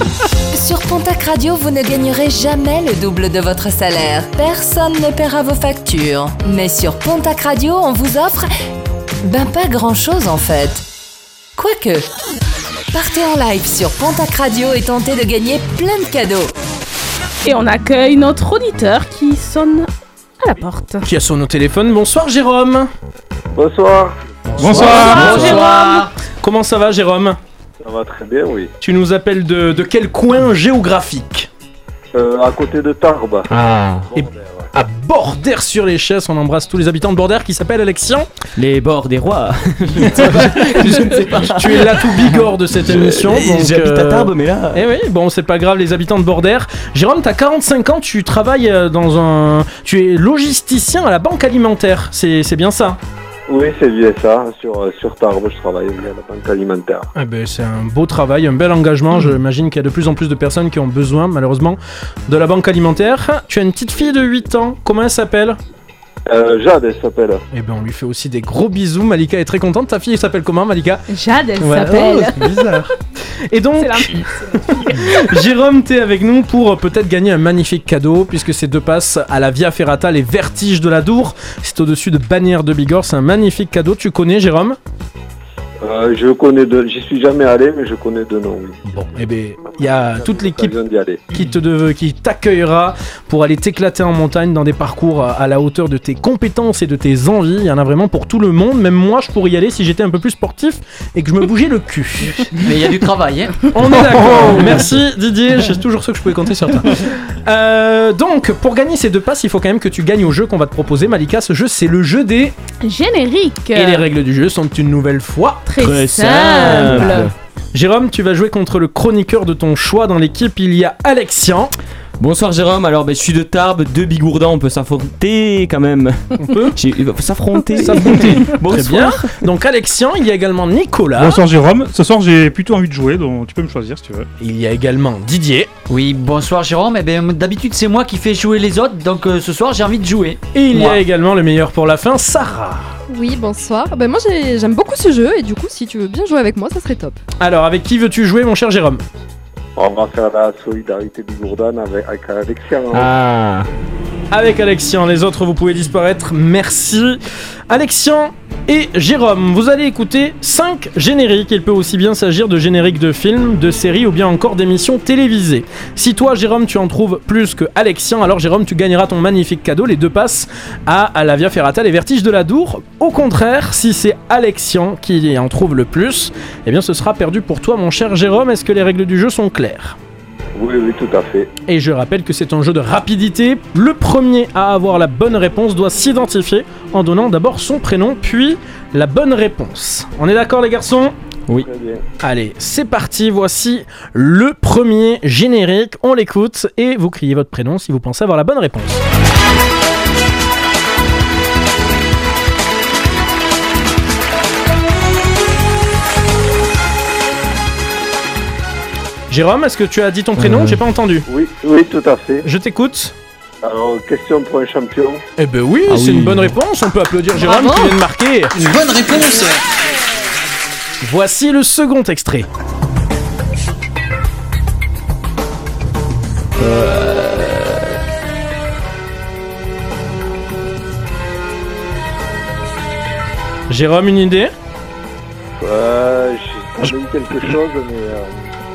Sur Pontac Radio, vous ne gagnerez jamais le double de votre salaire. Personne ne paiera vos factures. Mais sur Pontac Radio, on vous offre. Ben, pas grand chose en fait. Quoique. Partez en live sur Pontac Radio et tentez de gagner plein de cadeaux. Et on accueille notre auditeur qui sonne à la porte. Qui a son au téléphone Bonsoir Jérôme. Bonsoir. Bonsoir. Bonsoir. Comment ça va Jérôme Ça va très bien, oui. Tu nous appelles de, de quel coin géographique Euh, à côté de Tarbes. Ah. Et à Bordère sur les chaises, on embrasse tous les habitants de Bordère qui s'appellent Alexian. Les bords des rois. je ne sais pas. Je ne sais pas. Tu es là tout bigorre de cette émission. Je- j'habite à euh, Tarbes, mais là- Eh oui, bon, c'est pas grave, les habitants de Bordère. Jérôme, t'as 45 ans, tu travailles euh, dans un. Tu es logisticien à la banque alimentaire, c'est bien ça? Oui, c'est bien ça. Sur, euh, sur Tarbes, je travaille via la banque alimentaire. Eh ben, c'est un beau travail, un bel engagement. J'imagine qu'il y a de plus en plus de personnes qui ont besoin, malheureusement, de la banque alimentaire. Tu as une petite fille de 8 ans. Comment elle s'appelle? Euh, Jade, elle s'appelle. Eh ben, on lui fait aussi des gros bisous. Malika est très contente. Ta fille elle s'appelle comment, Malika Jade, elle Ouais, s'appelle. oh, c'est bizarre. Et donc, Jérôme, t'es avec nous pour peut-être gagner un magnifique cadeau, puisque c'est deux passes à la Via Ferrata, les Vertiges de la Dour. C'est au-dessus de Bannière de Bigorre. C'est un magnifique cadeau. Tu connais, Jérôme? Euh, je connais de. J'y suis jamais allé, mais je connais de nom, oui. Bon, eh ben, il y a toute l'équipe qui te de- qui t'accueillera pour aller t'éclater en montagne dans des parcours à, la hauteur de tes compétences et de tes envies. Il y en a vraiment pour tout le monde. Même moi, je pourrais y aller si j'étais un peu plus sportif et que je me bougeais le cul. Mais il y a du travail, hein. On est d'accord. Merci Didier, j'ai toujours su que je pouvais compter sur toi. Euh, donc, pour gagner ces deux passes, il faut quand même que tu gagnes au jeu qu'on va te proposer. Malika, ce jeu, c'est le jeu des. Générique. Et les règles du jeu sont une nouvelle fois Très Très simple. simple. Jérôme, tu vas jouer contre le chroniqueur de ton choix dans l'équipe. Il y a Alexian. Bonsoir Jérôme, alors ben, je suis de Tarbes, de Bigourdan, on peut s'affronter quand même. On peut Il va s'affronter. S'affronter. Bonsoir. Très bien. Donc, Alexian, il y a également Nicolas. Bonsoir Jérôme, ce soir j'ai plutôt envie de jouer, donc tu peux me choisir si tu veux. Il y a également Didier. Oui, bonsoir Jérôme. Eh ben, d'habitude, c'est moi qui fais jouer les autres, donc euh, ce soir, j'ai envie de jouer. Et il y a également le meilleur pour la fin, Sarah. Oui, bonsoir. Ben moi j'ai- j'aime beaucoup ce jeu et du coup si tu veux bien jouer avec moi ça serait top. Alors, avec qui veux-tu jouer, mon cher Jérôme? On va faire la solidarité bigourdane avec, avec Alexian. hein. Ah. Avec Alexian, les autres vous pouvez disparaître, merci. Alexian et Jérôme, vous allez écouter 5 génériques. Il peut aussi bien s'agir de génériques de films, de séries ou bien encore d'émissions télévisées. Si toi, Jérôme, tu en trouves plus que Alexian, alors Jérôme, tu gagneras ton magnifique cadeau, les deux passes à, la Via Ferrata, les Vertiges de la Dour. Au contraire, si c'est Alexian qui en trouve le plus, eh bien ce sera perdu pour toi, mon cher Jérôme. Est-ce que les règles du jeu sont claires? Oui, oui, tout à fait. et je rappelle que c'est un jeu de rapidité. Le premier à avoir la bonne réponse doit s'identifier en donnant d'abord son prénom, puis la bonne réponse. On est d'accord les garçons? Oui. Très bien. Allez, c'est parti, voici le premier générique. On l'écoute et vous criez votre prénom si vous pensez avoir la bonne réponse. Jérôme, est-ce que tu as dit ton prénom Euh. J'ai pas entendu. Oui, oui, tout à fait. Je t'écoute. Alors, question pour un champion. Eh ben oui, Ah c'est oui. une bonne réponse. On peut applaudir Jérôme Bravo. qui vient de marquer. Une bonne réponse. Voici le second extrait. Jérôme, une idée? Euh, j'ai quand même quelque chose, mais. euh,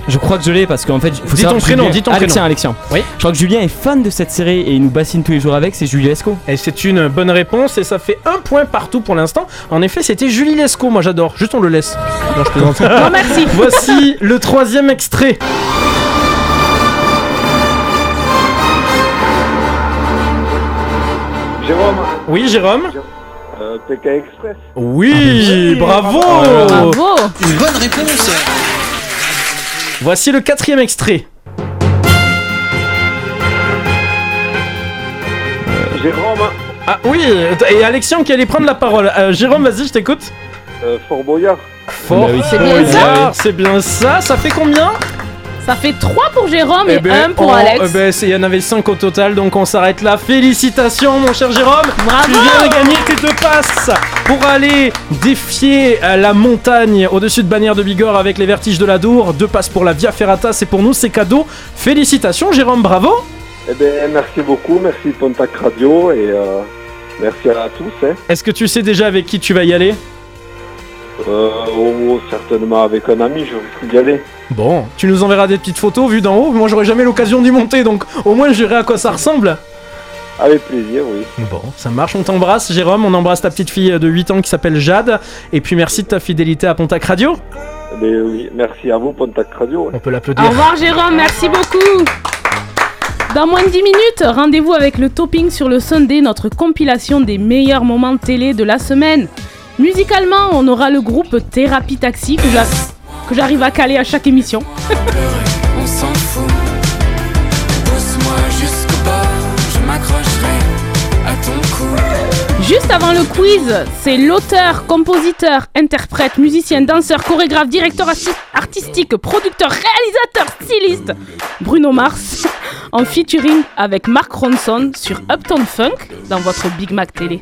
Je crois que je l'ai parce qu'en fait, faut Dis ton prénom, Julien- dis ton Alexian, prénom. Alexian. Oui. Je crois que Julien est fan de cette série et il nous bassine tous les jours avec, c'est Julie Lescaut. Et c'est une bonne réponse et ça fait un point partout pour l'instant. En effet, c'était Julie Lescaut, moi j'adore. Juste on le laisse. Non, je plaisante. Non, merci. Voici le troisième extrait. Jérôme, Oui, Jérôme euh, PK Express. Oui, bravo Bravo. Une bonne réponse. Voici le quatrième extrait. Jérôme, Ah oui, et Alexian qui allait prendre la parole. Euh, Jérôme, vas-y, je t'écoute. euh, Fort Boyard. Fort Bah oui. C'est bien Boyard, ça. c'est bien ça. Ça fait combien? Ça fait 3 pour Jérôme et Eh ben, 1 pour on- Alex. eh ben, c'est- il y en avait 5 au total, donc on s'arrête là. Félicitations, mon cher Jérôme. Bravo Tu viens de gagner tes deux passes pour aller défier euh, la montagne au-dessus de Bannière de Bigorre avec les vertiges de la Dour. Deux passes pour la Via Ferrata, c'est pour nous, c'est cadeau. Félicitations, Jérôme, bravo. Eh bien, merci beaucoup, merci Pontac Radio et euh, merci à tous. Hein. Est-ce que tu sais déjà avec qui tu vas y aller? Euh, oh, certainement avec un ami, je risque d'y aller. Bon, tu nous enverras des petites photos vues d'en haut. Moi, j'aurais jamais l'occasion d'y monter, donc au moins je verrai à quoi ça ressemble. Avec plaisir, oui. Bon, ça marche, on t'embrasse, Jérôme. On embrasse ta petite fille de 8 ans qui s'appelle Jade. Et puis merci de ta fidélité à Pontac Radio. Eh bien, oui, merci à vous, Pontac Radio. On peut l'applaudir. Au revoir Jérôme, merci beaucoup. Dans moins de 10 minutes, rendez-vous avec le topping sur le Sunday, notre compilation des meilleurs moments de télé de la semaine. Musicalement, on aura le groupe Thérapie Taxi que j'a- que j'arrive à caler à chaque émission. On s'en fout. Pousse-moi jusqu'au bord, je m'accrocherai à ton cou. Juste avant le quiz, c'est l'auteur, compositeur, interprète, musicien, danseur, chorégraphe, directeur arti- artistique, producteur, réalisateur, styliste, Bruno Mars, en featuring avec Mark Ronson sur Uptown Funk dans votre Big Mac télé.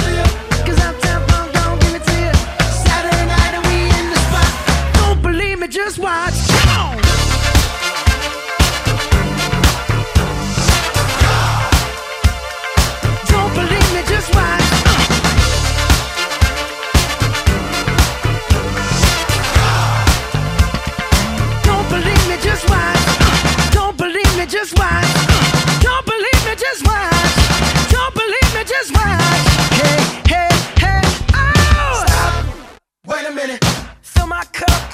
you.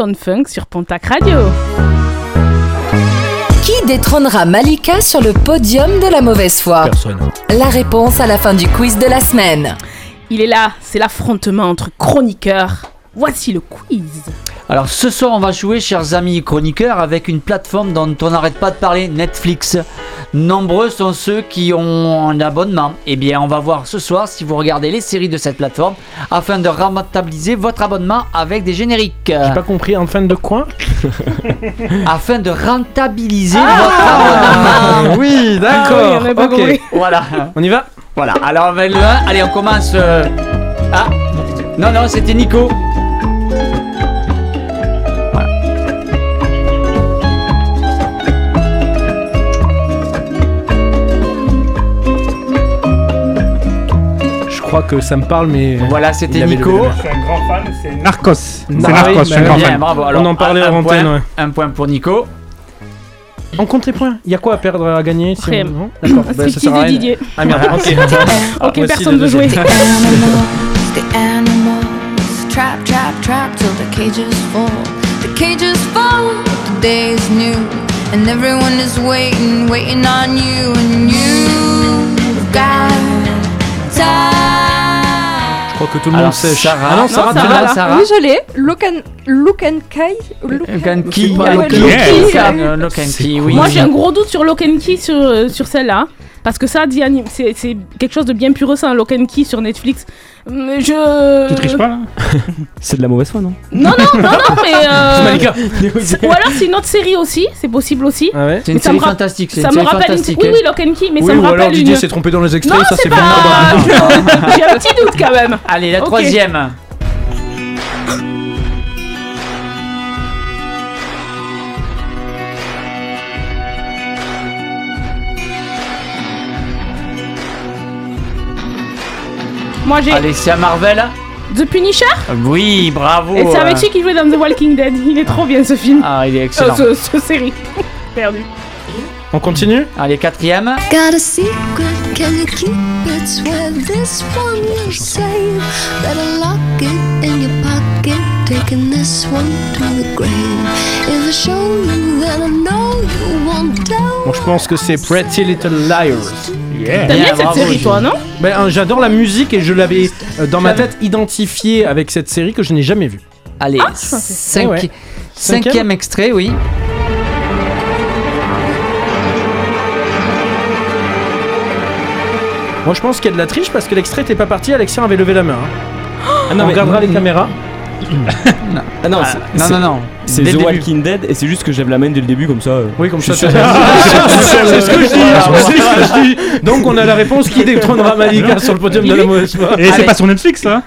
Funk sur Pontac Radio. Qui détrônera Malika sur le podium de la mauvaise foi Personne. La réponse à la fin du quiz de la semaine. Il est là, c'est l'affrontement entre chroniqueurs. Voici le quiz. Alors ce soir, on va jouer, chers amis chroniqueurs, avec une plateforme dont on n'arrête pas de parler, Netflix. Nombreux sont ceux qui ont un abonnement. Eh bien, on va voir ce soir si vous regardez les séries de cette plateforme afin de rentabiliser votre abonnement avec des génériques. J'ai pas compris, en fin de quoi Afin de rentabiliser Ah votre abonnement. Oui, d'accord. Ah oui, on ok. compris. Voilà. On y va Voilà. Alors, avec le 1, allez, on commence. euh, Ah Non, non, c'était Nico. Crois que ça me parle, mais. Voilà, c'était Nico. Je suis un grand fan, c'est Narcos. C'est Ah Narcos, je suis un bah, grand Bien, fan. bravo. Alors, On en parlait en un antenne, point, ouais. un point pour Nico. On compte les points. Il y a quoi à perdre, à gagner si Rien. on- non D'accord. bah, ça Striptease sert à de rien. Didier. Ah merde, ok. Ok, Voici personne le veut jouer. the animals. Trap, trap, trap till the cages fall. The cages fall, the day is new. And everyone is waiting, waiting on you. And you've got time. Je crois que tout le Alors, monde sèche. Sarah. Ah non, Non, Sarah, Sarah, Sarah. Oui, je l'ai. Look and, look and Kai. Look Locan Key, Ouais, Locan ouais, Key, Locan Key. euh, Locan Key, oui. Moi j'ai un gros doute sur Key sur, euh, sur celle-là. Parce que ça, dit c'est c'est quelque chose de bien plus récent, Lock and Key sur Netflix. Mais je. Tu triches pas là C'est de la mauvaise foi, non Non, non, non, non, mais. euh, Malika. Ou alors c'est une autre série aussi, c'est possible aussi. Ah ouais C'est Mais une ça me série ra- fantastique. C'est Ça une me série rappelle une. fantastique. Oui, oui, Lock and Key, mais Oui, ça me ou alors rappelle Didier une. s'est trompé dans les extraits, Non, ça c'est c'est pas. J'ai un petit doute quand même. Allez, la Ok. troisième. Moi j'ai Allez, c'est à Marvel. The Punisher Oui, bravo. et c'est avec euh. lui qui jouait dans The Walking Dead. Il est trop bien ce film. Ah, il est Euh, excellent. ce, ce série. Perdu. On continue? Allez, quatrième. Got a secret, can you keep it? Swear this one you'll save. Better lock it in your pocket, taking this one to the grave. If I show you, then I know you won't tell. Bon, je pense que c'est Pretty Little Liars. T'aimes Bien, bien cette série, toi, non? Ben, euh, J'adore la musique et je l'avais euh, dans ma tête identifiée avec cette série que je n'ai jamais vue. Allez, Ah, Eh ouais. cinquième Cinquième extrait, oui. Moi je pense qu'il y a de la triche parce que l'extrait n'était pas parti, Alexia avait levé la main. hein. Ah On regardera les caméras. Ah non, Ah, non, c'est- non, non. C'est The. Walking Dead et c'est juste que je lève la main dès le début comme ça. euh. Oui, comme Je ça. C'est ce que je dis. Voilà, c'est ce que je dis. Donc on a la réponse qui détrônera Malika sur le podium de la mauvaise foi. Et c'est pas sur Netflix là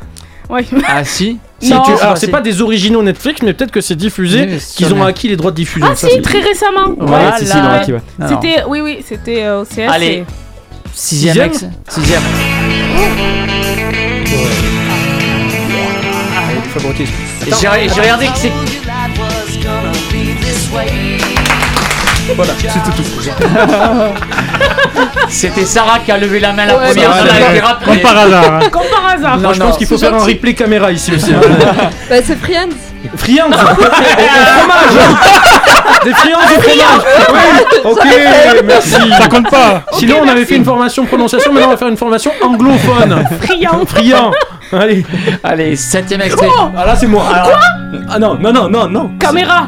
Ouais. Ah, si. Si Non. tu- Ah, alors c'est pas des originaux Netflix, mais peut-être que c'est diffusé, Oui, qu'ils ont acquis les droits de diffusion. Ah Ça, si, très récemment. Ouais, Voilà. si, ouais. C'était, oui, oui, c'était euh, OCS. Allez. et- Sixième Sixième. Sixième. J'ai regardé que c'est. Voilà, c'était tout. C'était Sarah qui a levé la main la Ouais, première. bah, rappelé. Comme par hasard. hein. Comme par hasard. Moi je pense qu'il faut faire un replay caméra ici aussi. hein. Bah, c'est Friends. Friands Au fromage Des friands au fromage Oui Ok, merci Ça compte pas Sinon on avait fait une formation prononciation, maintenant on va faire une formation anglophone Friand. Friand Allez Allez, septième extrait. Ah là c'est moi Alors, Ah non, non, non, non, non. Caméra.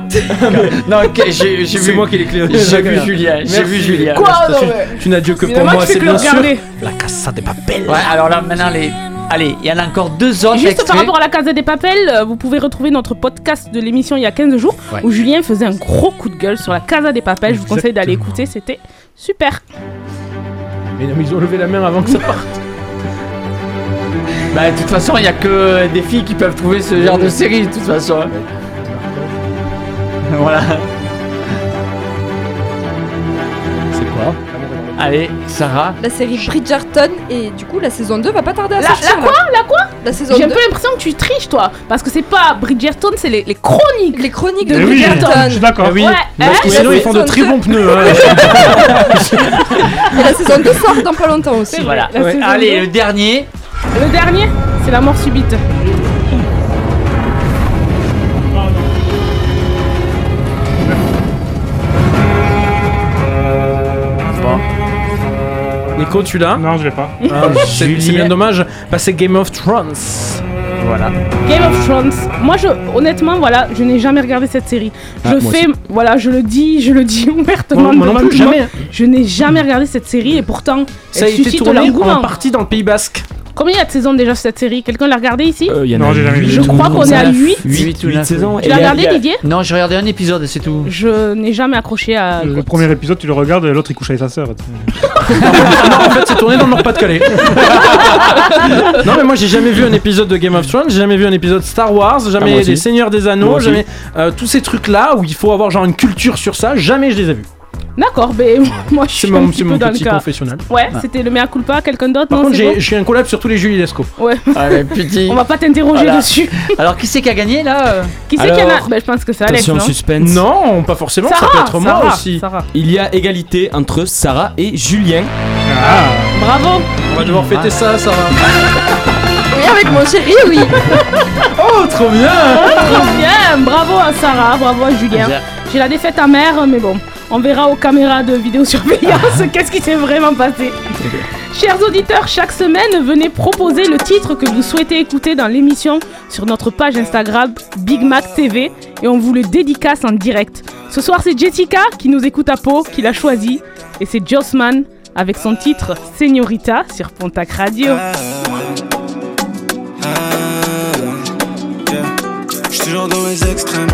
non, ok, j'ai j'ai C'est vu. moi qui l'ai clé. J'ai vu Julien. J'ai vu Julien. Quoi tu, mais- tu n'as Dieu que pour moi, c'est bien sûr la Casa de Papel. Ouais, alors là, maintenant, les. Allez, il y en a encore deux autres Juste extraits. par rapport à la Casa des Papel, euh, vous pouvez retrouver notre podcast de l'émission il y a 15 jours Ouais. où Julien faisait un gros coup de gueule sur la Casa des Papel. Je vous conseille d'aller écouter, c'était super. Mais non, mais ils ont levé la main avant que ça parte. Bah, de toute façon, il y a que des filles qui peuvent trouver ce genre de série, de toute façon. voilà. Allez, Sarah. La série Bridgerton et du coup la saison 2 va pas tarder à La, sortir. la quoi La quoi La saison J'ai un 2. peu l'impression que tu triches toi. Parce que c'est pas Bridgerton, c'est les, les chroniques. Les chroniques de Eh Eh oui, Bridgerton. je suis d'accord. Oui, Ouais, parce hein que sinon La ils font de très bons pneus. hein. Et la saison 2 sort dans pas longtemps aussi. Voilà. Ouais. Allez, le dernier. Le dernier, c'est la mort subite. Nico, tu l'as Non, je l'ai pas. Ah, c'est c'est bien dommage. Bah, c'est Game of Thrones. Voilà. Game of Thrones. Moi, je, honnêtement, voilà, je n'ai jamais regardé cette série. Je Ah, fais, aussi. voilà, je le dis, je le dis ouvertement. Moi- moi non jamais. Je n'ai jamais regardé cette série et pourtant, Ça a elle été suscite tourné en partie dans le Pays Basque. Combien il y a de saisons déjà sur cette série? Quelqu'un l'a regardé ici? Euh, il y en Non, a j'ai jamais vu. Je crois qu'on est à 8. 8 ou 9 saisons. Tu l'as regardé, Didier? Non, j'ai regardé un épisode et c'est tout. Je n'ai jamais accroché à. Le premier épisode, tu le regardes, l'autre il couche avec sa sœur. non, en fait, c'est tourné dans le Nord-Pas-de-Calais. non, mais moi, j'ai jamais vu un épisode de Game of Thrones, j'ai jamais vu un épisode Star Wars, Ah, jamais aussi. des Seigneurs des Anneaux, jamais euh, tous ces trucs-là où il faut avoir genre une culture sur ça, jamais je les ai vus. D'accord, mais moi je suis mon, un petit c'est peu mon dans le petit cas. confessionnal. Ouais, c'était le mea culpa, quelqu'un d'autre Par Non, contre, j'ai bon un collab sur tous les Julie Lescaut. Ouais. Allez, petit. On va pas t'interroger Voilà. dessus. Alors, qui c'est qui a gagné là euh Qui c'est qui en a bah, Je pense que c'est Alex. Non suspense. Non, pas forcément, ça peut être moi Sarah, aussi. Sarah. Il y a égalité entre Sarah et Julien. Bravo. On va devoir fêter ça, Sarah. Oui, avec mon chéri, oui. Oh, trop bien Trop bien. Bravo à Sarah, bravo à Julien. J'ai la défaite amère, mais bon, on verra aux caméras de vidéosurveillance qu'est-ce qui s'est vraiment passé. Chers auditeurs, chaque semaine, venez proposer le titre que vous souhaitez écouter dans l'émission sur notre page Instagram Big Mac TV et on vous le dédicace en direct. Ce soir, c'est Jessica qui nous écoute à Pau qui l'a choisi et c'est Jossman avec son titre Señorita sur Pontac Radio. J'suis toujours dans les extrêmes.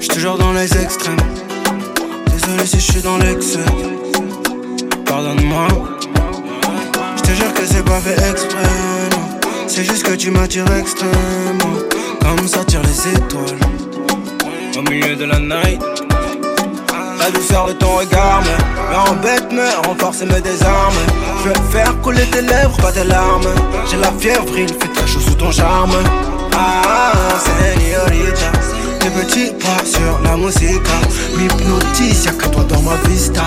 J'suis toujours dans les extrêmes. Si j'suis dans l'excès. Pardonne-moi. J'te jure que c'est pas fait exprès. C'est juste que tu m'attires extrêmement. Comme sortir les étoiles. Au milieu de la night. La douceur de ton regard me, embête, me renforce et me désarme. Je veux faire couler tes lèvres, pas tes larmes. J'ai la fièvre, il fait très chaud sous ton charme. Ah, señorita, tes petits pas sur la musique m'hypnotise, y'a que toi dans ma vista.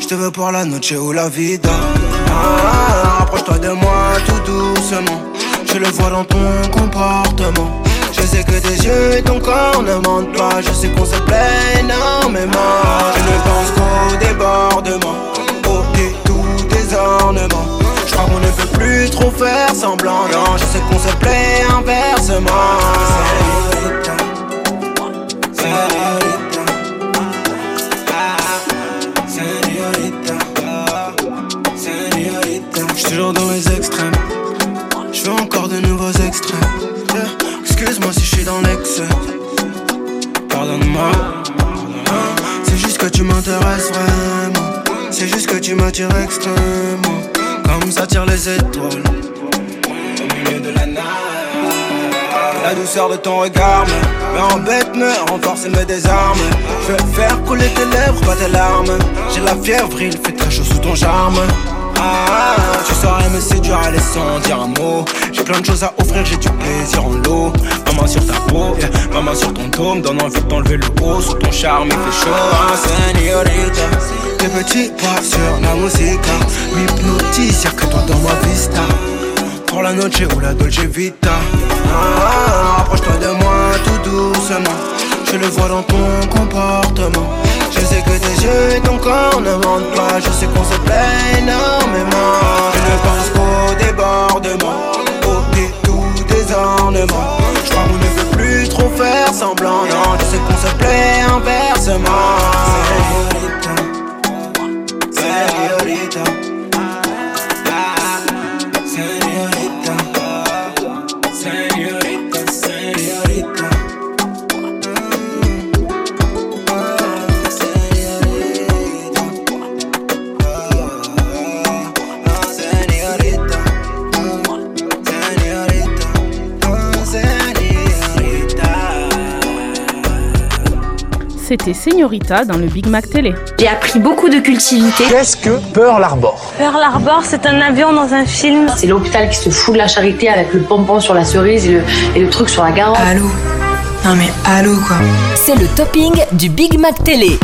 Je te veux pour la noche ou la vida. Ah, approche-toi de moi tout doucement. Je le vois dans ton comportement. Je sais que tes yeux et ton corps ne mentent pas. Je sais qu'on se plaît énormément. Je ne pense qu'au débordement, au tout des ornements. Je crois qu'on ne peut plus trop faire semblant. Non, je sais qu'on se plaît inversement. J'suis toujours dans les extrêmes. Veux encore de nouveaux. Yeah. Excuse-moi si je suis dans l'excès. Pardonne-moi. C'est juste que tu m'intéresses vraiment. C'est juste que tu m'attires extrêmement. Comme ça tire les étoiles. Au milieu de la night. La douceur de ton regard me, embête, me renforce et me désarme. Je veux faire couler tes lèvres, pas tes larmes. J'ai la fièvre, il fait très chaud sous ton charme. Ah, tu saurais me séduire, aller sans dire un mot. J'ai plein de choses à offrir, j'ai du plaisir en lot. Maman sur ta peau, yeah, maman sur ton dos, me donne envie de t'enlever le haut. Sur ton charme, il fait chaud, ah, señorita. Tes petits pas sur la musique m'hypnotise, y'a que toi dans ma vista. Pour la noche ou la dolce vita. Ah, approche-toi de moi tout doucement. Je le vois dans ton comportement. Je sais que tes yeux et ton corps ne mentent pas. Je sais qu'on se plaît énormément. Je ne pense qu'au débordement, au tout des ornements. Je crois qu'on ne peut plus trop faire semblant. Non, je sais qu'on se plaît inversement. Señorita, C'était Señorita dans le Big Mac Télé. J'ai appris beaucoup de cultivité. Qu'est-ce que Pearl Harbor? Pearl Harbor, c'est un avion dans un film. C'est l'hôpital qui se fout de la charité avec le pompon sur la cerise et le, et le truc sur la garde. Allô? Non mais allô quoi? C'est le topping du Big Mac Télé.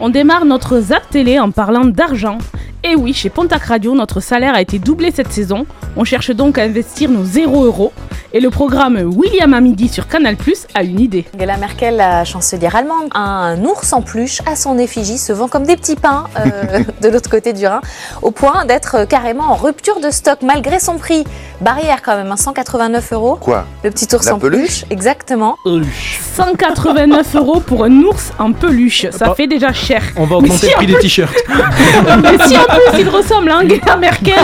On démarre notre Zap Télé en parlant d'argent. Et oui, chez Pontac Radio, notre salaire a été doublé cette saison. On cherche donc à investir nos 0 euros. Et le programme William à midi sur Canal Plus a une idée. Angela Merkel, la chancelière allemande, un ours en peluche à son effigie se vend comme des petits pains euh, de l'autre côté du Rhin, au point d'être carrément en rupture de stock malgré son prix. Barrière quand même, hein, 189 euros. Quoi? Le petit ours La en peluche, exactement. 189 euros pour un ours en peluche, ça fait déjà cher. On va augmenter si le prix des t-shirts. Mais si en plus il ressemble à Angela Merkel,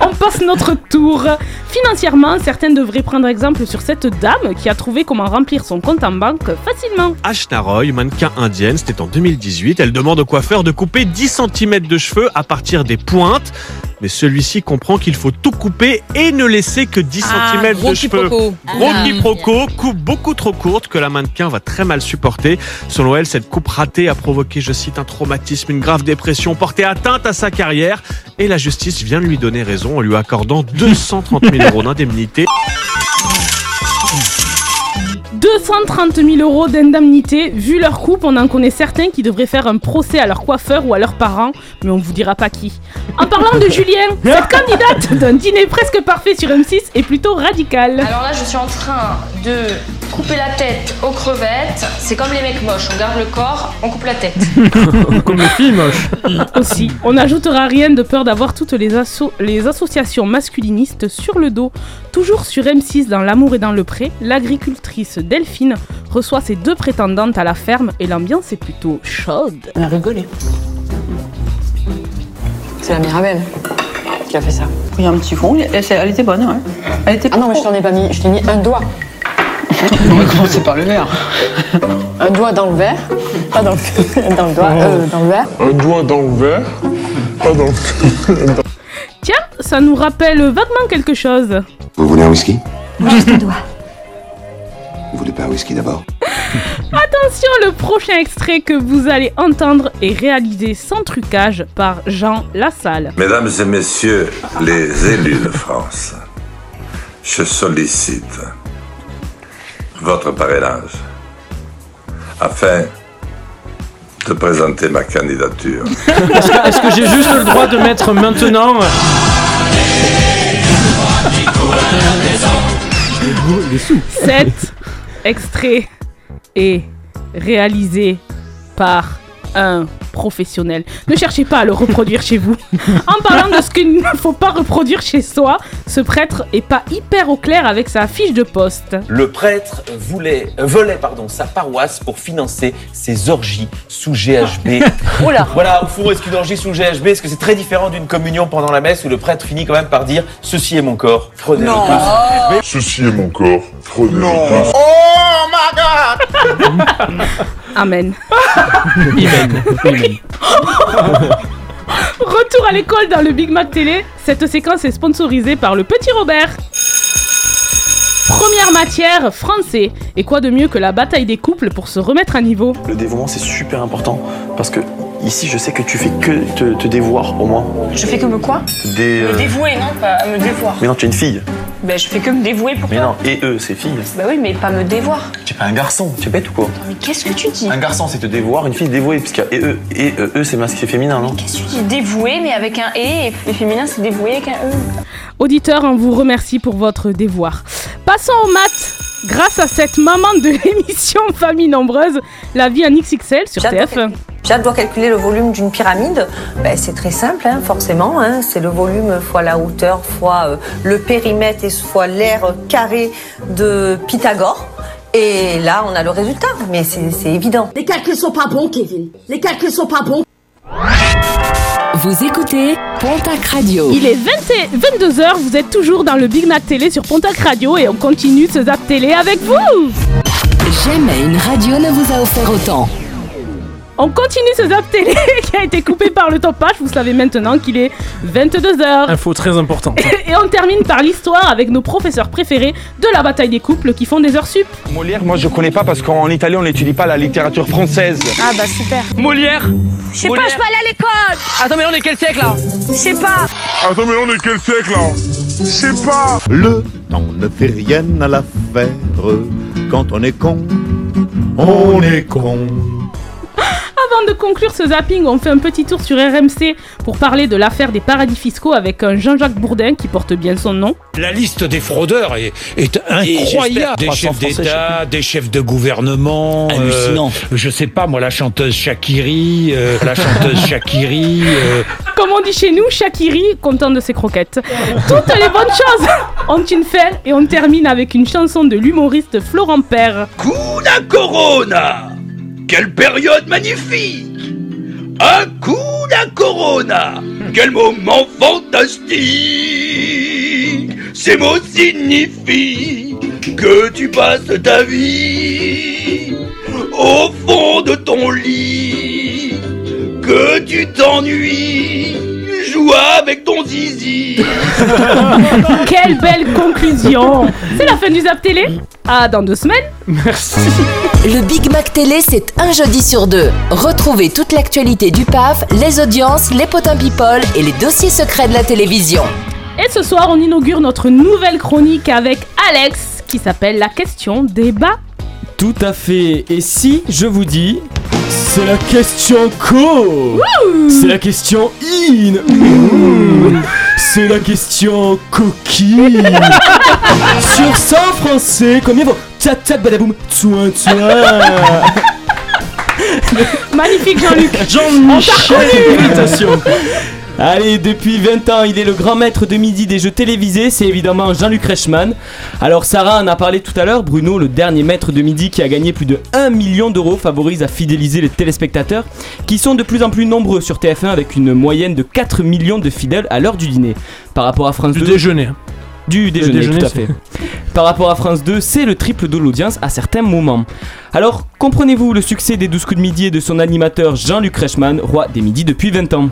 on, passe notre tour. Financièrement, certains devraient prendre exemple sur cette dame qui a trouvé comment remplir son compte en banque facilement. Ashna Roy, mannequin indienne, c'était en 2018. Elle demande au coiffeur de couper 10 cm de cheveux à partir des pointes. Mais celui-ci comprend qu'il faut tout couper et ne laisser que 10 Ah, cm gros de cheveux. quiproquo. Gros Ah. quiproquo, coupe beaucoup trop courte que la mannequin va très mal supporter. Selon elle, cette coupe ratée a provoqué, je cite, un traumatisme, une grave dépression, porté atteinte à sa carrière. Et la justice vient de lui donner raison en lui accordant 230 000 euros d'indemnité. うん。230 000 euros d'indemnité. Vu leur coupe, on en connaît certains qui devraient faire un procès à leur coiffeur ou à leurs parents, mais on vous dira pas qui. En parlant de Julien, cette candidate d'un dîner presque parfait sur M6 est plutôt radicale. Alors là, je suis en train de couper la tête aux crevettes. C'est comme les mecs moches, on garde le corps, on coupe la tête. Comme le film moche. Aussi, on n'ajoutera rien de peur d'avoir toutes les, asso- les associations masculinistes sur le dos. Toujours sur M6 dans L'amour et dans le pré, l'agricultrice Delphine reçoit ses deux prétendantes à la ferme et l'ambiance est plutôt chaude. Elle a rigolé. C'est la Mirabelle qui a fait ça. Il y a un petit fond, elle, elle était bonne, ouais. Elle était ah non, mais je t'en ai pas mis, je t'ai mis un doigt. On va commencer par le verre. Un doigt dans le verre, pas dans le, dans le doigt, euh, dans le verre. Un doigt dans le verre, pas dans le... Tiens, ça nous rappelle vaguement quelque chose. Vous voulez un whisky? Juste un doigt. Vous voulez pas un whisky d'abord? Attention, le prochain extrait que vous allez entendre est réalisé sans trucage par Jean Lassalle. Mesdames et messieurs les élus de France, je sollicite votre parrainage afin de présenter ma candidature. Est-ce que, j'ai juste le droit de mettre maintenant? Les sous. Cet extrait est réalisé par un professionnel. Ne cherchez pas à le reproduire chez vous. En parlant de ce qu'il ne faut pas reproduire chez soi, ce prêtre est pas hyper au clair avec sa fiche de poste. Le prêtre voulait, euh, volait pardon, sa paroisse pour financer ses orgies sous GHB. Oula. Voilà, au fond, est-ce qu'une orgie sous GHB, est-ce que c'est très différent d'une communion pendant la messe où le prêtre finit quand même par dire Ceci est mon corps, prenez-le Non. Ceci est mon corps, prenez-le tous. Oh my god Amen. Amen. Retour à l'école dans le Big Mac Télé. Cette séquence est sponsorisée par le Petit Robert. Première matière, français. Et quoi de mieux que la bataille des couples pour se remettre à niveau? Le dévouement, c'est super important parce que ici, je sais que tu fais que te, te dévoir pour moi. Je fais que me quoi Des, euh, Me dévouer, non Pas me dévoir. Mais non, tu es une fille. Ben, je fais que me dévouer pour Mais toi. non, et eux, c'est filles. Bah oui, mais pas me dévoir. Tu es pas un garçon, tu es bête ou quoi Mais qu'est-ce que tu dis Un garçon, c'est te dévoir, une fille dévouée, puisqu'il y a et eux, et euh, eux, c'est masculin et féminin, non Qu'est-ce que tu dis dévouer, mais avec un et, et féminin, c'est dévoué avec un e. Auditeurs, on vous remercie pour votre dévoir. Passons aux maths. Grâce à cette maman de l'émission Famille Nombreuse, la vie en XXL sur TF1. Jade doit calculer le volume d'une pyramide. Ben, c'est très simple, hein, forcément. hein. C'est le volume fois la hauteur fois euh, le périmètre et fois l'aire carré de Pythagore. Et là, on a le résultat. Mais c'est c'est évident. Les calculs sont pas bons, Kevin. Les calculs sont pas bons. Vous écoutez Pontac Radio. Il est 22h, vous êtes toujours dans le Big Mac Télé sur Pontac Radio et on continue ce Zap Télé avec vous Jamais une radio ne vous a offert autant. On continue ce Zap Télé qui a été coupé par le topage, vous savez maintenant qu'il est 22h. Info très importante. Et on termine par l'histoire avec nos professeurs préférés de la bataille des couples qui font des heures sup. Molière, moi je connais pas parce qu'en Italie on n'étudie pas la littérature française. Ah bah super. Molière Je sais pas, je peux aller à l'école Attends, mais on est quel siècle là? Je sais pas. Attends, mais on est quel siècle là? Je sais pas Le temps ne fait rien à l'affaire. Quand on est con, on est con. Avant de conclure ce zapping, on fait un petit tour sur RMC pour parler de l'affaire des paradis fiscaux avec un Jean-Jacques Bourdin qui porte bien son nom. La liste des fraudeurs est, est incroyable. Des 300 chefs d'État, des chefs de gouvernement. euh, Hallucinant. je sais pas, moi, la chanteuse Shakiri, euh, la chanteuse Shakiri. euh, Comme on dit chez nous, Shakiri, content de ses croquettes. Toutes les bonnes choses ont une fin et on termine avec une chanson de l'humoriste Florent Père. Kuna Corona Quelle période magnifique. Un coup d'un Corona. Quel moment fantastique. Ces mots signifient que tu passes ta vie au fond de ton lit. Que tu t'ennuies Avec ton zizi Quelle belle conclusion C'est la fin du Zap Télé Ah, dans deux semaines Merci Le Big Mac Télé, c'est un jeudi sur deux. Retrouvez toute l'actualité du PAF, les audiences, les potins people et les dossiers secrets de la télévision. Et ce soir, on inaugure notre nouvelle chronique avec Alex qui s'appelle La question débat. Tout à fait. Et si je vous dis, c'est la question co C'est la question in. C'est la question coquine Sur 100 français, combien vaut Tchat tchat badaboum Tsoin tsoin Magnifique Jean-Luc Jean-Michel Imitation. Allez, depuis 20 ans, il est le grand maître de midi des jeux télévisés, c'est évidemment Jean-Luc Reichmann. Alors Sarah en a parlé tout à l'heure, Bruno, le dernier maître de midi qui a gagné plus de 1 million d'euros, favorise à fidéliser les téléspectateurs, qui sont de plus en plus nombreux sur TF1 avec une moyenne de 4 millions de fidèles à l'heure du dîner. Par rapport à France Du 2... déjeuner. Du déjeuner, déjeuner, tout à c'est- fait. Par rapport à France 2, c'est le triple de l'audience à certains moments. Alors, comprenez-vous le succès des 12 coups de midi et de son animateur Jean-Luc Reichmann, roi des midis depuis 20 ans?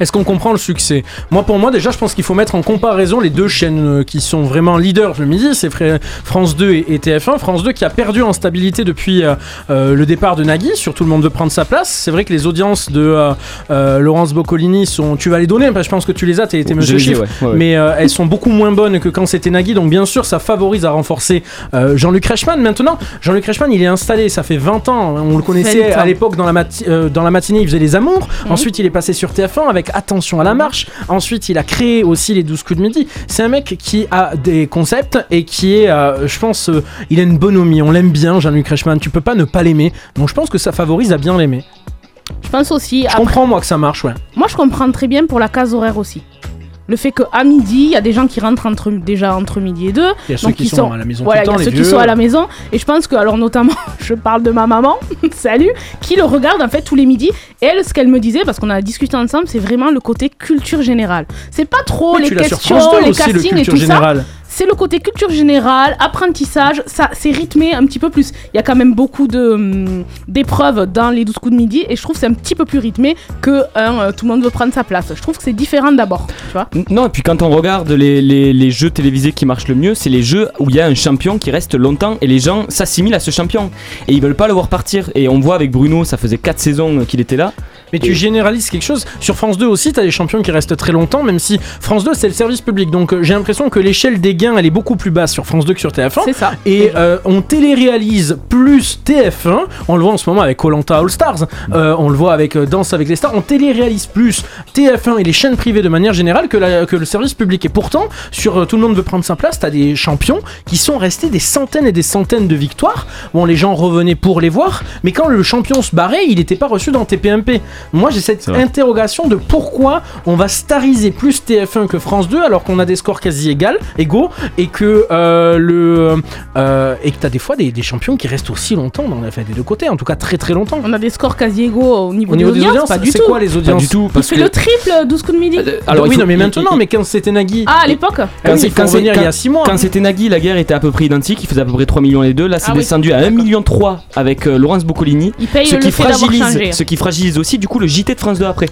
Est-ce qu'on comprend le succès? Moi, pour moi, déjà, je pense qu'il faut mettre en comparaison les deux chaînes euh, qui sont vraiment leaders le midi, c'est Fra- France 2 et, et TF1. France 2 qui a perdu en stabilité depuis euh, euh, le départ de Nagui, sur tout le monde veut prendre sa place. C'est vrai que les audiences de euh, euh, Laurence Boccolini sont. Tu vas les donner, parce que je pense que tu les as, t'es Je monsieur chiffre. ouais, ouais, ouais. Mais euh, elles sont beaucoup moins bonnes que quand c'était Nagui, donc bien sûr, ça favorise à renforcer euh, Jean-Luc Reichmann. Maintenant, Jean-Luc Reichmann, il est installé, ça fait 20 ans. On le connaissait 20 ans. à l'époque dans, la mati- euh, dans la matinée, il faisait les amours. Ensuite, il est passé sur TF1 avec Attention à la marche. Ensuite, il a créé aussi les 12 coups de midi. C'est un mec qui a des concepts et qui est, euh, je pense, euh, il a une bonhomie. On l'aime bien, Jean-Luc Reichmann. Tu peux pas ne pas l'aimer. Donc, je pense que ça favorise à bien l'aimer. Je pense aussi. Je après- comprends, moi, que ça marche, ouais. Moi, je comprends très bien pour la case horaire aussi. Le fait qu'à midi, il y a des gens qui rentrent entre, déjà entre midi et deux. Il y a ceux qui sont à la maison voilà, il y a ceux qui sont à la maison. Et je pense que, alors notamment, je parle de ma maman, salut, qui le regarde en fait tous les midis. Et elle, ce qu'elle me disait, parce qu'on a discuté ensemble, c'est vraiment le côté culture générale. C'est pas trop Mais les questions, France 2 les le castings et culture tout générale. ça. C'est le côté culture générale, apprentissage, ça c'est rythmé un petit peu plus. Il y a quand même beaucoup hum, d'épreuves dans les 12 coups de midi et je trouve c'est un petit peu plus rythmé que euh, tout le monde veut prendre sa place. Je trouve que c'est différent d'abord, tu vois. Non, et puis quand on regarde les, les- jeux télévisés qui marchent le mieux, c'est les jeux où il y a un champion qui reste longtemps et les gens s'assimilent à ce champion. Et ils veulent pas le voir partir. Et on voit avec Bruno, ça faisait 4 saisons qu'il était là. Mais tu généralises quelque chose. Sur France 2 aussi, tu as des champions qui restent très longtemps, même si France 2 c'est le service public. Donc euh, j'ai l'impression que l'échelle des gains elle est beaucoup plus basse sur France 2 que sur TF1. C'est ça. Et euh, on télé-réalise plus TF1. On le voit en ce moment avec Colanta All Stars. Euh, on le voit avec euh, Danse avec les stars. On télé-réalise plus TF1 et les chaînes privées de manière générale que, la- que le service public. Et pourtant, sur euh, Tout le monde veut prendre sa place, tu as des champions qui sont restés des centaines et des centaines de victoires. Bon, les gens revenaient pour les voir, mais quand le champion se barrait, il n'était pas reçu dans TPMP. Moi, j'ai cette interrogation de pourquoi on va stariser plus TF1 que France 2 alors qu'on a des scores quasi égales, égaux et que euh, le euh, et que t'as des fois des, des champions qui restent aussi longtemps dans la fait des deux côtés, en tout cas très très longtemps. On a des scores quasi égaux au niveau, Au niveau des des audiences, audiences, pas du c'est tout. quoi les audiences Pas du tout, parce que. le triple 12 coups de midi. alors, oui, non, mais maintenant, mais quand c'était Nagui. Ah, à l'époque Quand oui, c'est- quand c'est- il y a quand- 6 mois. Quand c'était Nagui, la guerre était à peu près identique, il faisait à peu près 3 millions les deux. Là, c'est Ah oui, descendu à 1 million 3 avec euh, Laurence Boccolini. Il paye ce le qui fragilise, changé. ce qui fragilise aussi du coup coup le JT de France 2 après.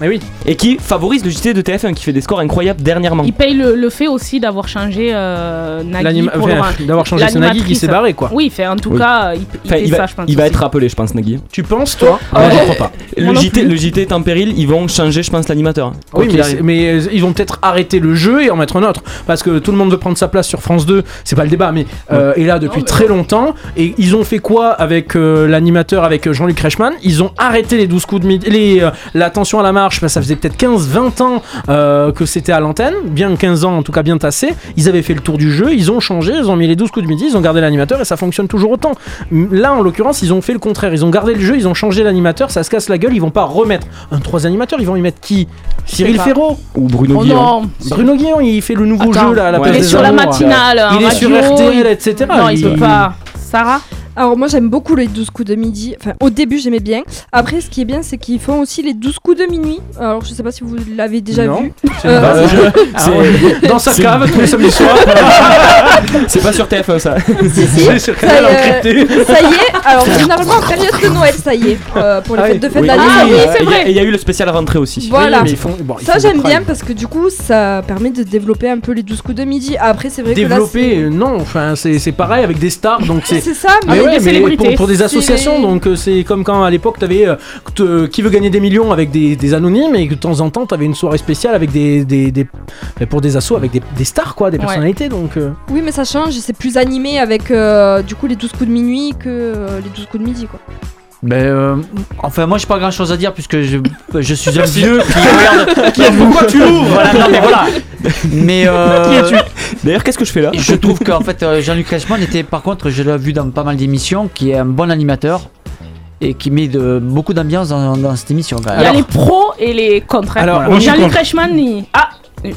Et qui favorise le JT de TF1 qui fait des scores incroyables dernièrement. Il paye le, le fait aussi d'avoir changé euh, Nagui. Enfin, le- d'avoir changé, c'est Nagui qui s'est barré, quoi. Oui, fait, en tout Oui. cas, il, il Enfin, fait il ça, va, je pense. il va aussi. être rappelé, je pense, Nagui. Tu penses, toi Ah, ouais. j'y crois pas. Le JT, le JT est en péril, ils vont changer, je pense, l'animateur. Oui, mais, euh, ils vont peut-être arrêter le jeu et en mettre un autre. Parce que tout le monde veut prendre sa place sur France 2. C'est pas le débat, mais euh, est là depuis très longtemps. Et ils ont fait quoi avec euh, l'animateur, avec euh, Jean-Luc Reichmann? Ils ont arrêté les 12 coups de midi, les, euh, l'attention à la marche. parce que ça faisait peut-être 15-20 ans euh, que c'était à l'antenne. Bien 15 ans, en tout cas bien tassé. Ils avaient fait le tour du jeu. Ils ont changé. Ils ont mis les 12 coups de midi. Ils ont gardé l'animateur et ça fonctionne toujours autant. Là, en l'occurrence, ils ont fait le contraire. Ils ont gardé le jeu. Ils ont changé l'animateur. Ça se casse la gueule. Ils vont pas remettre un trois animateurs. Ils vont y mettre qui? Cyril. Ferraud Ou Bruno Oh Guillon. Bruno Guillon, il fait le nouveau Attends, jeu là, à la Ouais. place Il est des sur la matinale. en Il est sur RTL, il- etc. Non, il peut pas. Sarah Alors moi j'aime beaucoup les 12 coups de midi. Enfin au début j'aimais bien. Après ce qui est bien c'est qu'ils font aussi les 12 coups de minuit. Alors je sais pas si vous l'avez déjà Non. vu. C'est Euh, Ah, Dans sa cave tous les samedis soirs. C'est pas sur TF1 ça. C'est sur ça, Canal y est, encrypté. ça y est, alors généralement en période de Noël, ça y est, euh, pour les Ah fêtes oui. de fête Oui. d'année. Ah oui, Euh, c'est et il y a- vrai. et il y a eu le spécial rentrée aussi. Voilà. Oui, mais ils font- bon, ils Ça j'aime bien parce que du coup ça permet de développer un peu les 12 coups de midi. Après c'est vrai Développer, que euh, non, enfin c'est c'est pareil avec des stars, donc c'est ça, Mais mais ouais, des mais célébrités. pour, pour des associations, donc euh, c'est comme quand à l'époque t'avais euh, te- qui veut gagner des millions avec des, des anonymes et que de temps en temps t'avais une soirée spéciale avec des, des, des- enfin, pour des assos avec des, des stars quoi, des Ouais. personnalités donc. euh, oui mais ça change, c'est plus animé avec euh, du coup les 12 coups de minuit que euh, les 12 coups de midi quoi. Ben, euh, enfin, moi, j'ai pas grand chose à dire puisque je, je suis un vieux qui regarde. Qui Pourquoi tu l'ouvres Voilà, non, mais voilà. Mais euh, D'ailleurs, qu'est-ce que je fais là je trouve qu'en fait, euh, Jean-Luc Reichmann était, par contre, je l'ai vu dans pas mal d'émissions, qui est un bon animateur et qui met de, beaucoup d'ambiance dans, dans cette émission. quand même. Il y a Alors, les pros et les contre. hein. Alors, Jean-Luc. Reichmann, il- Ah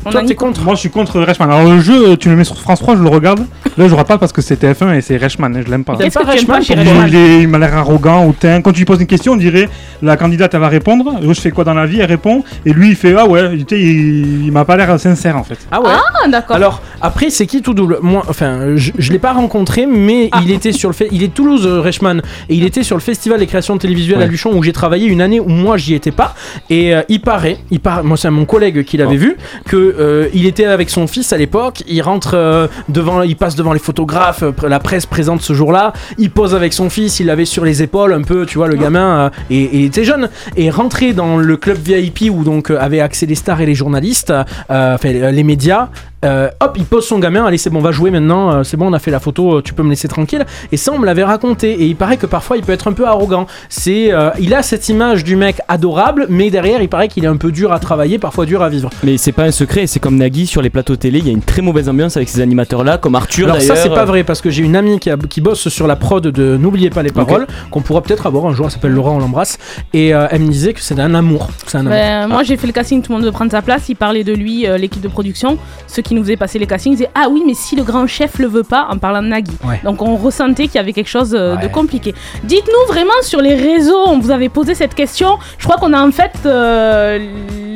on Toi a Nico. contre Moi je suis contre Reichmann. Alors le jeu, tu le mets sur France 3, je le regarde. Là je regarde pas parce que c'est TF1 et c'est Reichmann, et je l'aime pas. Qu'est-ce pas que tu pas chez Il, Reichmann il est- il m'a l'air arrogant, hautain. Quand tu lui poses une question, on dirait la candidate elle va répondre. Je fais quoi dans la vie? Elle répond. Et lui il fait Ah ouais, tu sais, il, il m'a pas l'air sincère en fait. Ah ouais. Ah, d'accord. Alors après c'est qui tout double? Moi enfin je, je l'ai pas rencontré mais Ah. il était sur le fait il est de Toulouse euh, Reichmann et il était sur le festival des créations télévisuelles à Ouais. Luchon où j'ai travaillé une année où moi j'y étais pas et euh, il paraît il paraît moi c'est mon collègue qui l'avait Oh. vu que euh, il était avec son fils à l'époque il rentre euh, devant il passe devant les photographes euh, la presse présente ce jour-là il pose avec son fils il l'avait sur les épaules un peu tu vois le gamin euh, et, et il était jeune. Et rentrer dans le club VIP où donc avaient accès les stars et les journalistes enfin les médias euh, hop, il pose son gamin, allez c'est bon, on va jouer maintenant, euh, c'est bon, on a fait la photo, euh, tu peux me laisser tranquille. Et ça, on me l'avait raconté. Et il paraît que parfois, il peut être un peu arrogant. C'est, euh, il a cette image du mec adorable, mais derrière, il paraît qu'il est un peu dur à travailler, parfois dur à vivre. Mais c'est pas un secret, c'est comme Nagui sur les plateaux télé, il y a une très mauvaise ambiance avec ces animateurs-là, comme Arthur Alors ça, c'est pas vrai parce que j'ai une amie qui, a- qui bosse sur la prod de N'oubliez pas les paroles, qu'on pourra peut-être avoir un jour. Elle s'appelle Laura, on l'embrasse. Et euh, elle me disait que c'est un amour. C'est un amour. Ben, Moi j'ai fait le casting, tout le monde veut prendre sa place. Il parlait de lui, euh, l'équipe de production. Qui nous faisaient passer les castings disaient Ah oui, mais si le grand chef le veut pas, en parlant de Nagui. Ouais. Donc on ressentait qu'il y avait quelque chose euh, de Ouais. compliqué. Dites-nous vraiment sur les réseaux, on vous avait posé cette question. Je crois qu'on a en fait euh,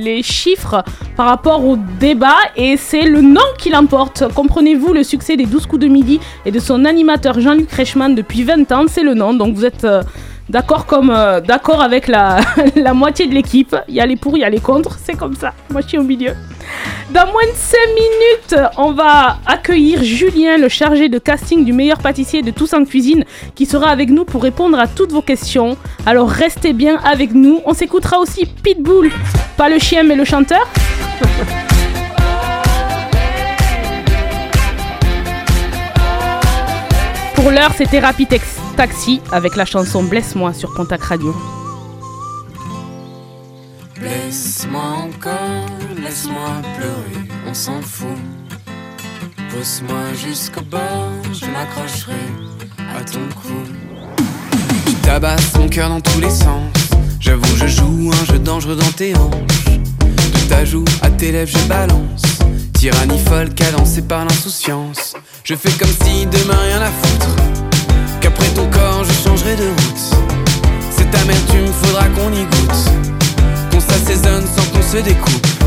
les chiffres par rapport au débat et c'est le nom qui l'emporte. Comprenez-vous le succès des 12 coups de midi et de son animateur Jean-Luc Reichmann depuis 20 ans? C'est le nom. Donc vous êtes. euh, D'accord comme euh, d'accord avec la, la moitié de l'équipe. Il y a les pour, il y a les contre, c'est comme ça. Moi je suis au milieu. Dans moins de 5 minutes, on va accueillir Julien, le chargé de casting du meilleur pâtissier de tous cuisine, qui sera avec nous pour répondre à toutes vos questions. Alors restez bien avec nous. On s'écoutera aussi Pitbull, pas le chien mais le chanteur. Pour l'heure, c'était Rapid Taxi avec la chanson Blesse-moi sur Contact Radio. Laisse-moi pleurer, on s'en fout. Pousse-moi jusqu'au bord, je m'accrocherai à ton cou. Tu tabasses mon cœur dans tous les sens. J'avoue, je joue un jeu dangereux dans tes hanches. De ta joue à tes lèvres, je balance. Tyrannie folle cadencée par l'insouciance. Je fais comme si demain rien à foutre. Qu'après ton corps, je changerai de route. Cette amertume, faudra qu'on y goûte qu'on s'assaisonne sans qu'on se découpe.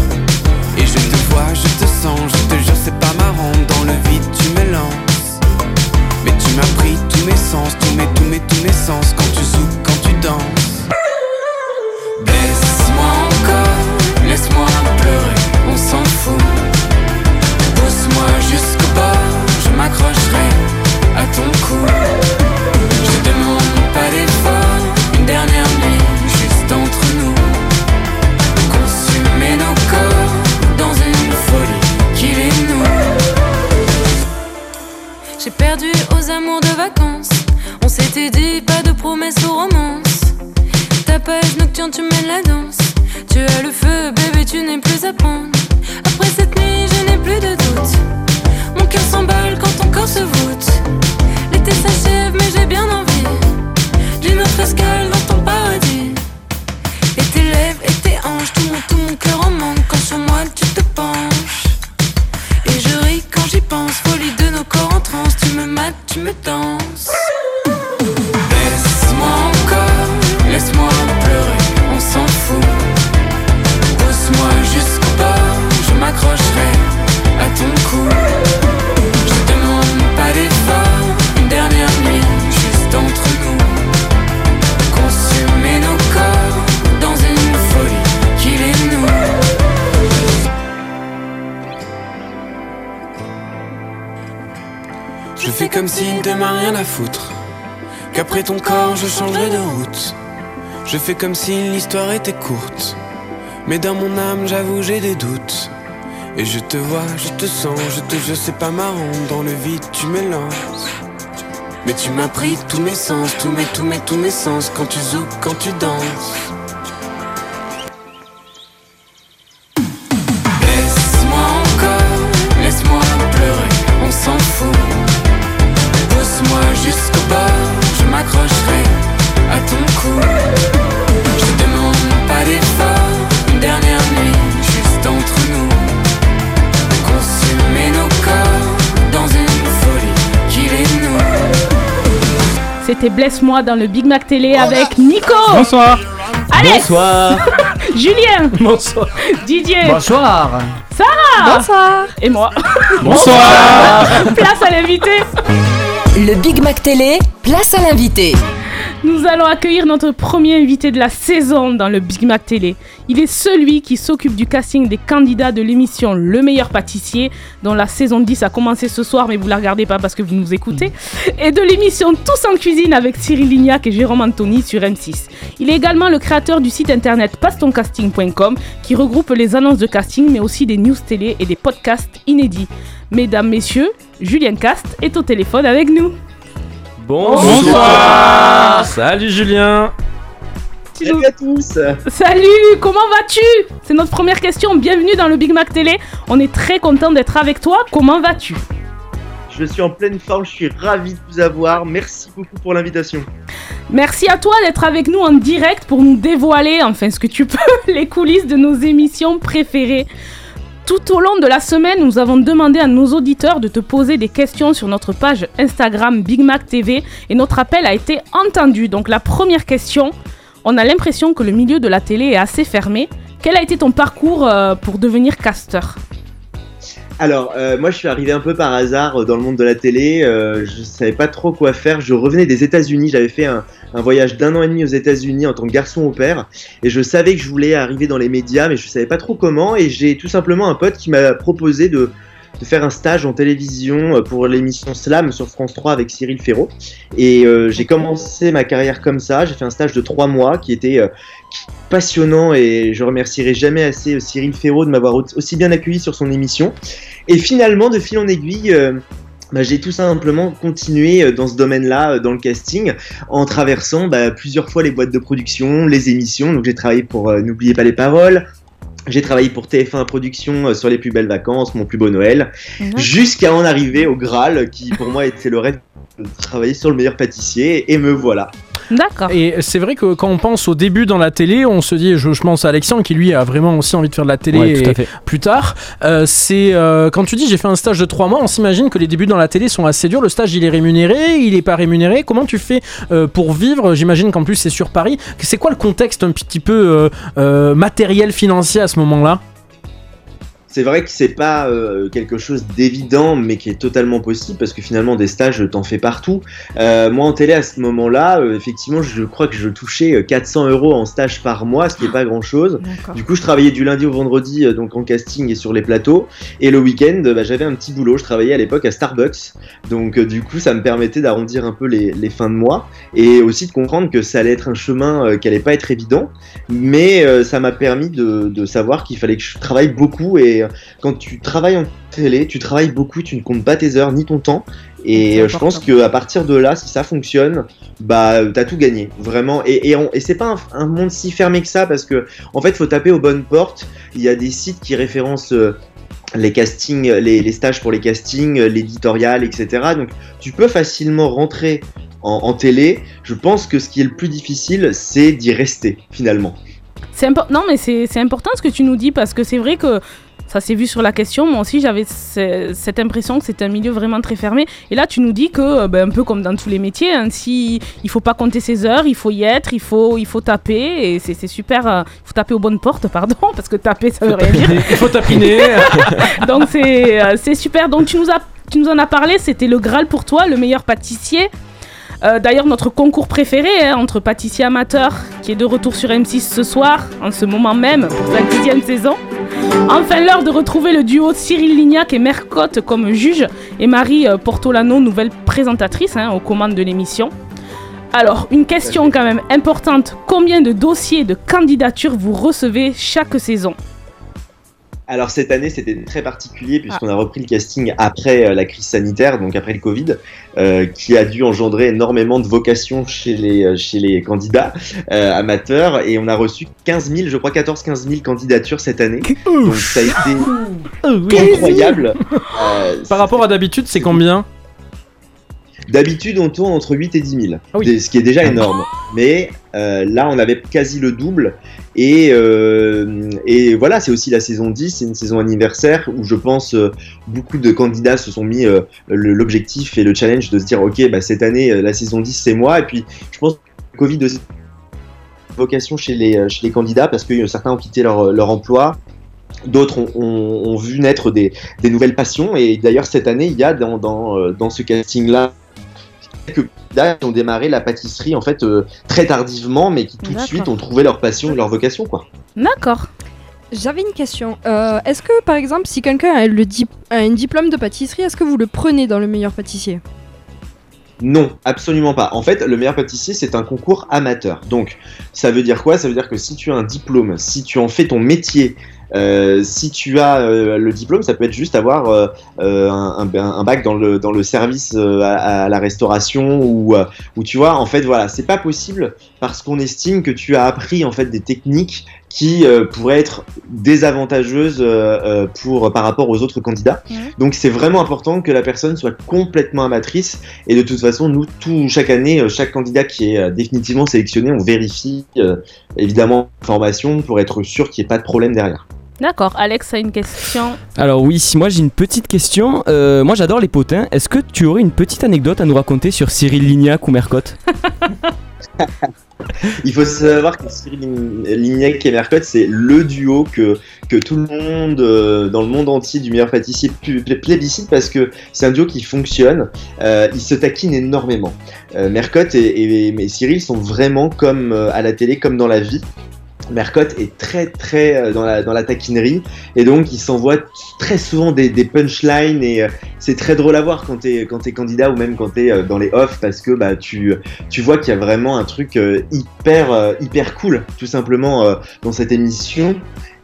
Et je te vois, je te sens, je te jure c'est pas marrant. Dans le vide tu me lances. Mais tu m'as pris tous mes sens, tous mes, tous mes, tous mes sens. Quand tu souffles, quand tu danses. Baisse-moi encore, laisse-moi pleurer, on s'en fout. Pousse-moi jusqu'au bord, je m'accrocherai à ton cou. Je demande vacances. On s'était dit pas de promesses aux romances. Ta page nocturne, tu mènes la danse. Tu as le feu, bébé, tu n'es plus à prendre. Après cette nuit, je n'ai plus de doute. Mon cœur s'emballe quand ton corps se voûte. L'été s'achève, mais j'ai bien envie d'une autre escale dans ton paradis. Et tes lèvres et tes hanches, tout mon, tout mon cœur en manque quand sur moi tu te penches. Et je ris quand j'y pense, Tu me mates, comme si de m'a rien à foutre. Qu'après ton corps je changerai de route. Je fais comme si l'histoire était courte. Mais dans mon âme j'avoue j'ai des doutes. Et je te vois, je te sens, je te jure c'est pas marrant. Dans le vide tu me lances. Mais tu m'as pris tous mes sens, tous mes, tous mes, tous mes sens. Quand tu zouk, quand tu danses. C'était Blesse-moi dans le Big Mac Télé avec Nico. Bonsoir. Alex. Bonsoir. Julien. Bonsoir. Didier. Bonsoir. Sarah. Bonsoir. Et moi. Bonsoir. Place à l'invité. Le Big Mac Télé, place à l'invité. Nous allons accueillir notre premier invité de la saison dans le Big Mac Télé. Il est celui qui s'occupe du casting des candidats de l'émission Le meilleur pâtissier, dont la saison 10 a commencé ce soir, mais vous la regardez pas parce que vous nous écoutez, et de l'émission Tous en cuisine avec Cyril Lignac et Jérôme Anthony sur M6. Il est également le créateur du site internet pastoncasting.com qui regroupe les annonces de casting, mais aussi des news télé et des podcasts inédits. Mesdames, messieurs, Julien Cast est au téléphone avec nous. Bonsoir. Salut Julien. Salut à tous Salut, comment vas-tu? C'est notre première question, bienvenue dans le Big Mac Télé. On est très content d'être avec toi, comment vas-tu? Je suis en pleine forme, je suis ravi de vous avoir. Merci beaucoup pour l'invitation. Merci à toi d'être avec nous en direct pour nous dévoiler, enfin ce que tu peux, les coulisses de nos émissions préférées. Tout au long de la semaine, nous avons demandé à nos auditeurs de te poser des questions sur notre page Instagram Big Mac TV et notre appel a été entendu. Donc la première question, on a l'impression que le milieu de la télé est assez fermé. Quel a été ton parcours euh, pour devenir casteur? Alors, euh, moi je suis arrivé un peu par hasard euh, dans le monde de la télé. euh, je savais pas trop quoi faire. Je revenais des États-Unis. J'avais fait un, voyage d'un an et demi aux États-Unis en tant que garçon au père. Et je savais que je voulais arriver dans les médias, mais je savais pas trop comment. Et j'ai tout simplement un pote qui m'a proposé de, faire un stage en télévision euh, pour l'émission Slam sur France 3 avec Cyril Ferraud. Et j'ai commencé ma carrière comme ça. J'ai fait un stage de trois mois qui était passionnant et je remercierai jamais assez Cyril Ferraud de m'avoir au- aussi bien accueilli sur son émission. Et finalement, de fil en aiguille, euh, bah, j'ai tout simplement continué euh, dans ce domaine-là, euh, dans le casting, en traversant bah, plusieurs fois les boîtes de production, les émissions. Donc j'ai travaillé pour euh, N'oubliez pas les paroles. J'ai travaillé pour TF1 Production euh, sur les plus belles vacances, mon plus beau Noël, jusqu'à en arriver au Graal, qui pour moi était le rêve de travailler sur le meilleur pâtissier, et me voilà. D'accord. Et c'est vrai que quand on pense au début dans la télé, on se dit, je, je pense à Alexandre qui lui a vraiment aussi envie de faire de la télé Ouais, tout à et fait. plus tard. Euh, c'est euh, quand tu dis j'ai fait un stage de trois mois, on s'imagine que les débuts dans la télé sont assez durs. Le stage il est rémunéré, il est pas rémunéré. Comment tu fais euh, pour vivre? J'imagine qu'en plus c'est sur Paris. C'est quoi le contexte un petit peu euh, euh, matériel financier à ce moment-là? C'est vrai que c'est pas euh, quelque chose d'évident, mais qui est totalement possible parce que finalement des stages t'en fais partout. Euh, moi en télé à ce moment-là, euh, effectivement, je crois que je touchais euh, 400 euros en stage par mois, ce qui est pas grand-chose. Du coup, je travaillais du lundi au vendredi, euh, donc en casting et sur les plateaux. Et le week-end, euh, bah, j'avais un petit boulot. Je travaillais à l'époque à Starbucks, donc euh, du coup, ça me permettait d'arrondir un peu les, les fins de mois et aussi de comprendre que ça allait être un chemin euh, qui allait pas être évident, mais euh, ça m'a permis de, de savoir qu'il fallait que je travaille beaucoup et euh, quand tu travailles en télé, tu travailles beaucoup, tu ne comptes pas tes heures ni ton temps Et euh, je pense qu'à partir de là, si ça fonctionne, bah t'as tout gagné, vraiment. Et, et, et c'est pas un, un monde si fermé que ça parce que en fait, faut taper aux bonnes portes. Il y a des sites qui référencent euh, les castings, les, les stages pour les castings, euh, l'éditorial, etc. Donc tu peux facilement rentrer en, en télé. Je pense que ce qui est le plus difficile, c'est d'y rester finalement. Non, mais c'est important ce que tu nous dis parce que c'est vrai que ça s'est vu sur la question. Moi aussi, j'avais ce- cette impression que c'était un milieu vraiment très fermé. Et là, tu nous dis que, euh, ben, un peu comme dans tous les métiers, hein, si il faut pas compter ses heures, il faut y être, il faut, il faut taper. Et c'est c'est super. euh, Il faut taper aux bonnes portes, pardon, parce que taper, ça veut rien dire. Il faut tapiner. Donc c'est euh, c'est super. Donc tu nous, as, tu nous en as parlé, c'était le Graal pour toi, le meilleur pâtissier. Euh, D'ailleurs, notre concours préféré hein, entre pâtissiers amateurs, qui est de retour sur M6 ce soir, en ce moment même, pour sa dixième saison. Enfin, l'heure de retrouver le duo Cyril Lignac et Mercotte comme juge, et Marie euh, Portolano, nouvelle présentatrice hein, aux commandes de l'émission. Alors, une question quand même importante. Combien de dossiers de candidatures vous recevez chaque saison? Alors cette année, c'était très particulier puisqu'on a repris le casting après euh, la crise sanitaire, donc après le Covid, euh, qui a dû engendrer énormément de vocations chez les, euh, chez les candidats euh, amateurs. Et on a reçu 15 000, je crois 14-15 000 candidatures cette année. Donc ça a été incroyable. Euh, Par rapport à d'habitude, c'est combien? D'habitude, on tourne entre 8 et 10 000, Ah oui. Ce qui est déjà énorme. Mais euh, là, on avait quasi le double. Et, euh, et voilà, c'est aussi la saison 10, c'est une saison anniversaire où je pense euh, beaucoup de candidats se sont mis l'objectif et le challenge de se dire ok, bah, cette année, la saison 10, c'est moi. Et puis, je pense que le Covid aussi vocation chez les, chez les candidats parce que certains ont quitté leur, leur emploi. D'autres ont, ont- ont vu naître des, des nouvelles passions et d'ailleurs cette année il y a dans, dans, dans ce casting là quelques candidats qui ont démarré la pâtisserie en fait euh, très tardivement mais qui tout de suite ont trouvé leur passion, leur vocation quoi. D'accord. J'avais une question. Euh, est-ce que, par exemple, si quelqu'un a, le dip- a un diplôme de pâtisserie, est-ce que vous le prenez dans le meilleur pâtissier? Non, absolument pas. En fait, le meilleur pâtissier, c'est un concours amateur. Donc, ça veut dire quoi? Ça veut dire que si tu as un diplôme, si tu en fais ton métier, euh, si tu as euh, le diplôme, ça peut être juste avoir euh, euh, un, bac dans le, dans le service à, à la restauration ou, ou tu vois, en fait, voilà, c'est pas possible parce qu'on estime que tu as appris en fait des techniques qui pourraient être désavantageuses pour par rapport aux autres candidats. Donc c'est vraiment important que la personne soit complètement amatrice et de toute façon nous tout chaque année chaque candidat qui est définitivement sélectionné on vérifie évidemment l'information pour être sûr qu'il n'y ait pas de problème derrière. D'accord. Alex a une question. Alors oui, si moi j'ai une petite question. Euh, moi j'adore les potins. Est-ce que tu aurais une petite anecdote à nous raconter sur Cyril Lignac ou Mercotte? Il faut savoir que Cyril Lignac et Mercotte, c'est le duo que, que tout le monde euh, dans le monde entier du meilleur pâtissier plébiscite parce que c'est un duo qui fonctionne. Euh, ils se taquinent énormément. Euh, Mercotte et, et- et Cyril sont vraiment comme à la télé, comme dans la vie. Mercotte est très très euh, dans la, dans la taquinerie. Et donc il s'envoie très souvent des, punchlines et euh, c'est très drôle à voir quand t'es quand t'es candidat ou même quand t'es euh, dans les offs parce que bah tu tu vois qu'il y a vraiment un truc euh, hyper hyper cool tout simplement dans cette émission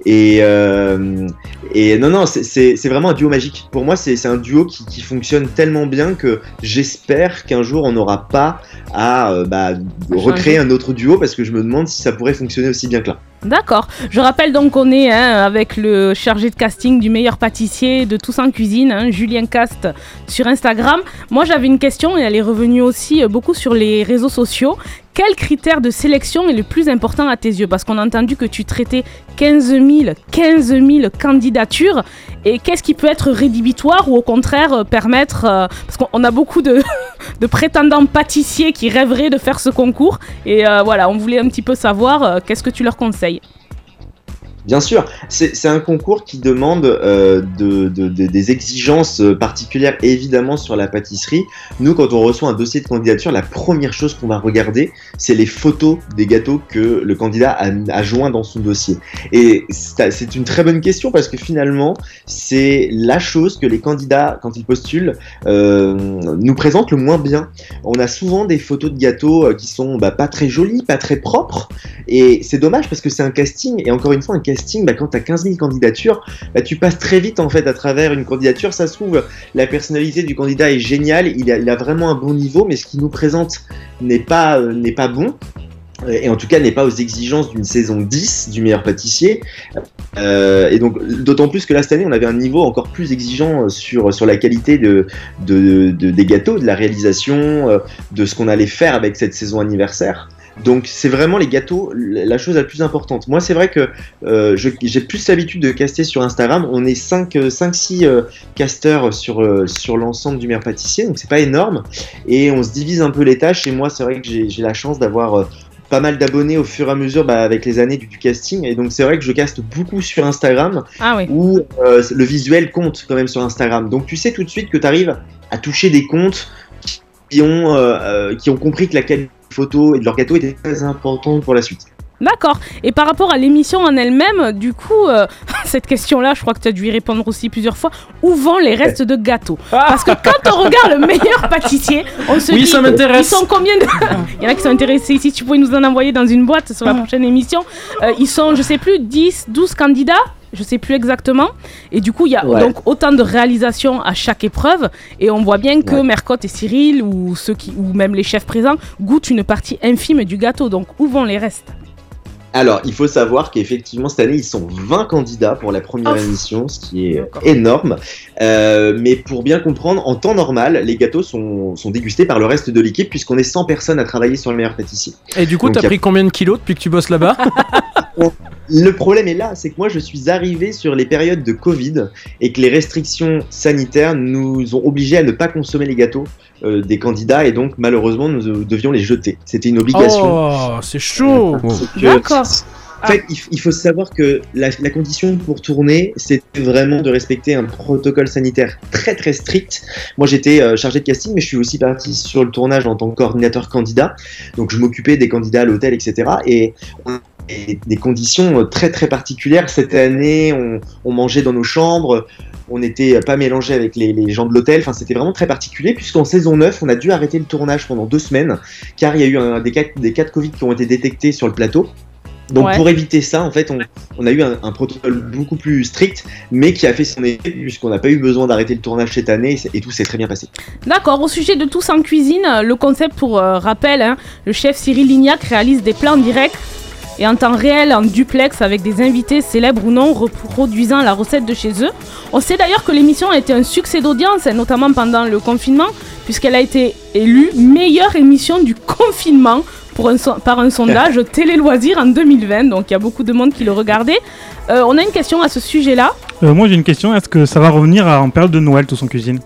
et euh, et non non c'est- vraiment un duo magique. Pour moi c'est c'est un duo qui, qui fonctionne tellement bien que j'espère qu'un jour on n'aura pas à euh, bah, recréer un autre duo parce que je me demande si ça pourrait fonctionner aussi bien que là D'accord. Je rappelle donc qu'on est hein, avec le chargé de casting du meilleur pâtissier de Tous en Cuisine, hein, Julien Cast, sur Instagram. Moi, j'avais une question et elle est revenue aussi euh, beaucoup sur les réseaux sociaux. Quel critère de sélection est le plus important à tes yeux? Parce qu'on a entendu que tu traitais 15 000, 15 000 candidatures. Et qu'est-ce qui peut être rédhibitoire ou au contraire euh, permettre... euh, parce qu'on on a beaucoup de, de prétendants pâtissiers qui rêveraient de faire ce concours. Et voilà, on voulait un petit peu savoir qu'est-ce que tu leur conseilles? say Bien sûr, c'est un concours qui demande euh, de, de- de- des exigences euh, particulières évidemment sur la pâtisserie. Nous, quand on reçoit un dossier de candidature, la première chose qu'on va regarder, c'est les photos des gâteaux que le candidat a, a joint dans son dossier. Et c'est une très bonne question parce que finalement, c'est la chose que les candidats, quand ils postulent, euh, nous présentent le moins bien. On a souvent des photos de gâteaux qui sont bah, pas très jolies, pas très propres, et c'est dommage parce que c'est un casting, et encore une fois, un casting bah, quand tu as 15 000 candidatures, bah, tu passes très vite en fait à travers une candidature. Ça se trouve, la personnalité du candidat est géniale, il a, vraiment un bon niveau, mais ce qu'il nous présente n'est pas, euh, pas bon. Euh, Et en tout cas, n'est pas aux exigences d'une saison 10 du meilleur pâtissier. Euh, et donc, d'autant plus que là, cette année, on avait un niveau encore plus exigeant sur, sur la qualité de, de, de- des gâteaux, de la réalisation, de ce qu'on allait faire avec cette saison anniversaire. Donc, c'est vraiment les gâteaux la chose la plus importante. Moi, c'est vrai que euh, j'ai plus l'habitude de caster sur Instagram. On est 5-6 casteurs sur, euh, sur l'ensemble du meilleur pâtissier, donc c'est pas énorme. Et on se divise un peu les tâches. Et moi, c'est vrai que j'ai la chance d'avoir. euh, pas mal d'abonnés au fur et à mesure bah, avec les années du, du casting et donc c'est vrai que je caste beaucoup sur Instagram Ah oui. où euh, le visuel compte quand même sur Instagram donc tu sais tout de suite que tu arrives à toucher des comptes qui ont, euh, euh, qui ont compris que la qualité photo et de leur gâteau était très importante pour la suite. D'accord. Et par rapport à l'émission en elle-même, du coup, euh, cette question-là, je crois que tu as dû y répondre aussi plusieurs fois. Où vont les restes de gâteaux Parce que quand on regarde le meilleur pâtissier, on se Oui, dit. ça m'intéresse. Ils sont combien de. Il y en a qui sont intéressés ici. Tu pourrais nous en envoyer dans une boîte sur la prochaine émission. Euh, ils sont, je sais plus, 10, 12 candidats je sais plus exactement. Et du coup, il y a Ouais. donc autant de réalisations à chaque épreuve. Et on voit bien que Mercotte et Cyril, ou, ceux qui, ou même les chefs présents, goûtent une partie infime du gâteau. Donc, où vont les restes? Alors, il faut savoir qu'effectivement, cette année, ils sont 20 candidats pour la première Oh. émission, ce qui est énorme. Euh, mais pour bien comprendre, en temps normal, les gâteaux sont, sont dégustés par le reste de l'équipe, puisqu'on est 100 personnes à travailler sur le meilleur pâtissier. Et du coup, t'as a- pris combien de kilos depuis que tu bosses là-bas? Le problème est là, c'est que moi je suis arrivé sur les périodes de Covid et que les restrictions sanitaires nous ont obligés à ne pas consommer les gâteaux euh, des candidats et donc malheureusement nous euh, devions les jeter. C'était une obligation. Oh, c'est chaud C'est que- En fait, il, faut savoir que la, la condition pour tourner, c'était vraiment de respecter un protocole sanitaire très très strict. Moi, j'étais euh, chargé de casting, mais je suis aussi parti sur le tournage en tant que coordinateur candidat. Donc, je m'occupais des candidats à l'hôtel, etc. Et on des conditions euh, très très particulières. Cette année, on, on mangeait dans nos chambres. On n'était pas mélangé avec les, les gens de l'hôtel. Enfin, c'était vraiment très particulier puisqu'en saison 9, on a dû arrêter le tournage pendant deux semaines car il y a eu un- des, cas, des cas de Covid qui ont été détectés sur le plateau. Donc Ouais. pour éviter ça, en fait, on, on a eu un, un protocole beaucoup plus strict, mais qui a fait son effet puisqu'on n'a pas eu besoin d'arrêter le tournage cette année et tout s'est très bien passé. D'accord, au sujet de Tous en cuisine, euh, le concept pour euh, rappel, hein, le chef Cyril Lignac réalise des plans directs et en temps réel, en duplex, avec des invités célèbres ou non, reproduisant la recette de chez eux. On sait d'ailleurs que l'émission a été un succès d'audience, notamment pendant le confinement, puisqu'elle a été élue meilleure émission du confinement pour un son- par un sondage Télé Loisirs en 2020, donc il y a beaucoup de monde qui le regardait. Euh, on a une question à ce sujet-là. Euh, moi j'ai une question, est-ce que ça va revenir à- en période de Noël tout son cuisine?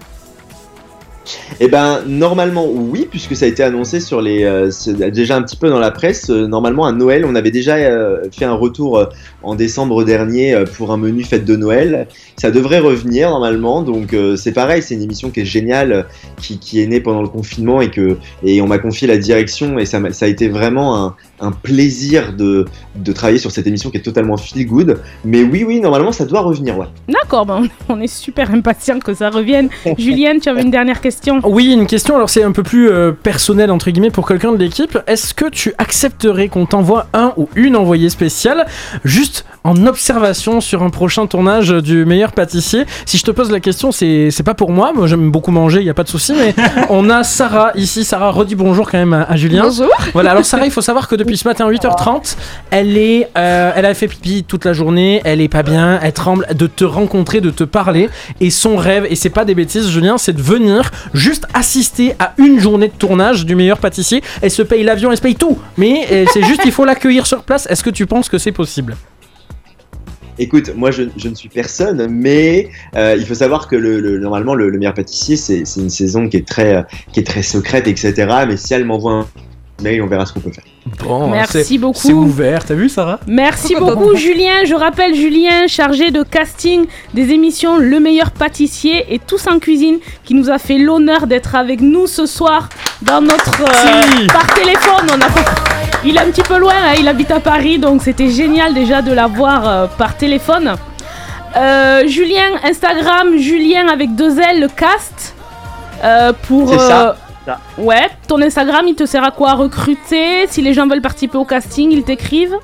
Eh ben normalement oui, puisque ça a été annoncé sur les euh, déjà un petit peu dans la presse. Euh, normalement à Noël, on avait déjà euh, fait un retour en décembre dernier pour un menu fête de Noël. Ça devrait revenir normalement, donc c'est pareil, c'est une émission qui est géniale, qui, qui est née pendant le confinement et que on m'a confié la direction et ça, ça a été vraiment un, un plaisir de, de travailler sur cette émission qui est totalement feel good. Mais oui oui, normalement ça doit revenir ouais. D'accord, ben, on est super impatient que ça revienne. Julien, tu avais une dernière question Oui, une question, alors c'est un peu plus euh, personnel entre guillemets pour quelqu'un de l'équipe. Est-ce que tu accepterais qu'on t'envoie un ou une envoyée spéciale juste en observation sur un prochain tournage du meilleur pâtissier Si je te pose la question, c'est c'est pas pour moi, moi j'aime beaucoup manger, il y a pas de souci, mais on a Sarah ici. Sarah, redis bonjour quand même à, à Julien. Bonjour. Voilà, alors Sarah, il faut savoir que depuis ce matin 8h30, elle est, euh, elle a fait pipi toute la journée, elle est pas bien, elle tremble de te rencontrer, de te parler, et son rêve, et c'est pas des bêtises, Julien, c'est de venir juste assister à une journée de tournage du meilleur pâtissier. Elle se paye l'avion, elle se paye tout, mais euh, c'est juste, il faut l'accueillir sur place. Est-ce que tu penses que c'est possible? Écoute, moi je, ne suis personne, mais euh, il faut savoir que le, le- normalement le, le meilleur pâtissier c'est c'est une saison qui est très euh, qui est très secrète, etc. Mais si elle m'envoie un mail, on verra ce qu'on peut faire. Bon, Merci c'est- beaucoup. C'est ouvert, t'as vu Sarah? Merci beaucoup Julien. Je rappelle Julien, chargé de casting des émissions Le meilleur pâtissier et Tous en cuisine, qui nous a fait l'honneur d'être avec nous ce soir dans notre euh, Si. par téléphone. On a il est un petit peu loin, hein, il habite à Paris, donc c'était génial déjà de l'avoir euh, par téléphone. Euh, Julien, Instagram, Julien avec deux L, le cast. Euh, pour C'est ça. euh, Ouais, ton Instagram, il te sert à quoi recruter? Si les gens veulent participer au casting, ils t'écrivent?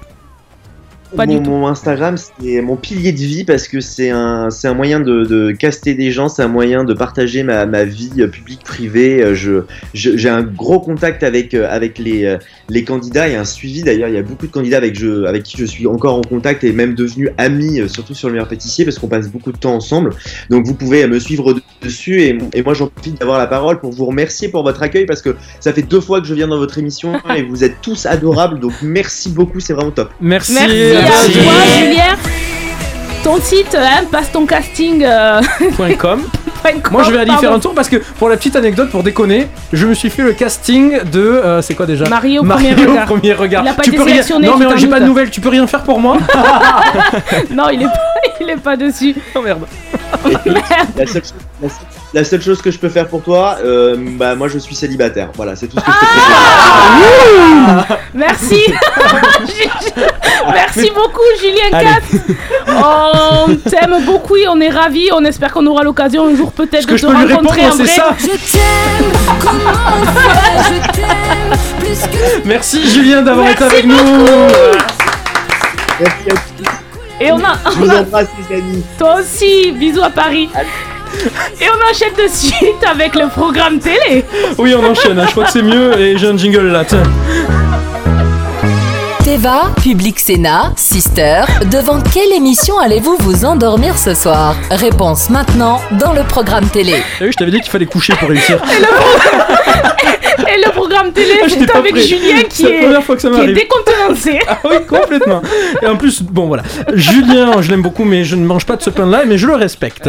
Pas mon, du tout. mon Instagram, c'est mon pilier de vie parce que c'est un, c'est un moyen de, de caster des gens, c'est un moyen de partager ma, ma vie euh, publique, privée. Euh, Je, je- j'ai un gros contact avec, euh, avec les, euh, les candidats et un suivi. D'ailleurs, il y a beaucoup de candidats avec, je, avec qui je suis encore en contact et même devenu ami, surtout sur le meilleur pâtissier parce qu'on passe beaucoup de temps ensemble. Donc, vous pouvez me suivre de- dessus et, et moi, j'en profite d'avoir la parole pour vous remercier pour votre accueil parce que ça fait deux fois que je viens dans votre émission et vous êtes tous adorables. Donc, merci beaucoup, c'est vraiment top. Merci. Merci toi, Julien. Ton site, hein, passe ton casting. euh, Point com. Moi je vais aller faire un tour parce que pour la petite anecdote pour déconner, je me suis fait le casting de euh, c'est quoi déjà Marie au premier regard. premier regard. Il a pas tu été peux rien... sélectionné, Non mais j'ai pas de nouvelles, tu peux rien faire pour moi Non, il est pas, il est pas dessus. Oh merde. La seule, chose- la seule- la seule chose que je peux faire pour toi, euh, bah moi je suis célibataire. Voilà, c'est tout ce que je peux Ah te dire. Merci. Merci beaucoup, Julien. Katz. On t'aime beaucoup et on est ravis. On espère qu'on aura l'occasion un jour peut-être de que te rencontrer répondre, en c'est vrai. ça. Je t'aime, comment on fait? Je t'aime plus que Merci Julien d'avoir été avec nous. Merci à tous. Et on a, Je vous embrasse les amis. toi aussi, bisous à Paris. Et on enchaîne de suite avec le programme télé. Oui on enchaîne, hein, je crois que c'est mieux et j'ai un jingle là. tiens. Teva, Public Sénat, Sister, devant quelle émission allez-vous vous endormir ce soir? Réponse maintenant dans le programme télé. Vu, je t'avais dit qu'il fallait coucher pour réussir. Et le programme télé, Ah, j'étais c'est avec prêt. Julien qui C'est la est, première fois que ça qui est décontenancé. Ah oui, complètement. Et en plus, bon voilà. Julien, je l'aime beaucoup, mais je ne mange pas de ce pain-là, mais je le respecte.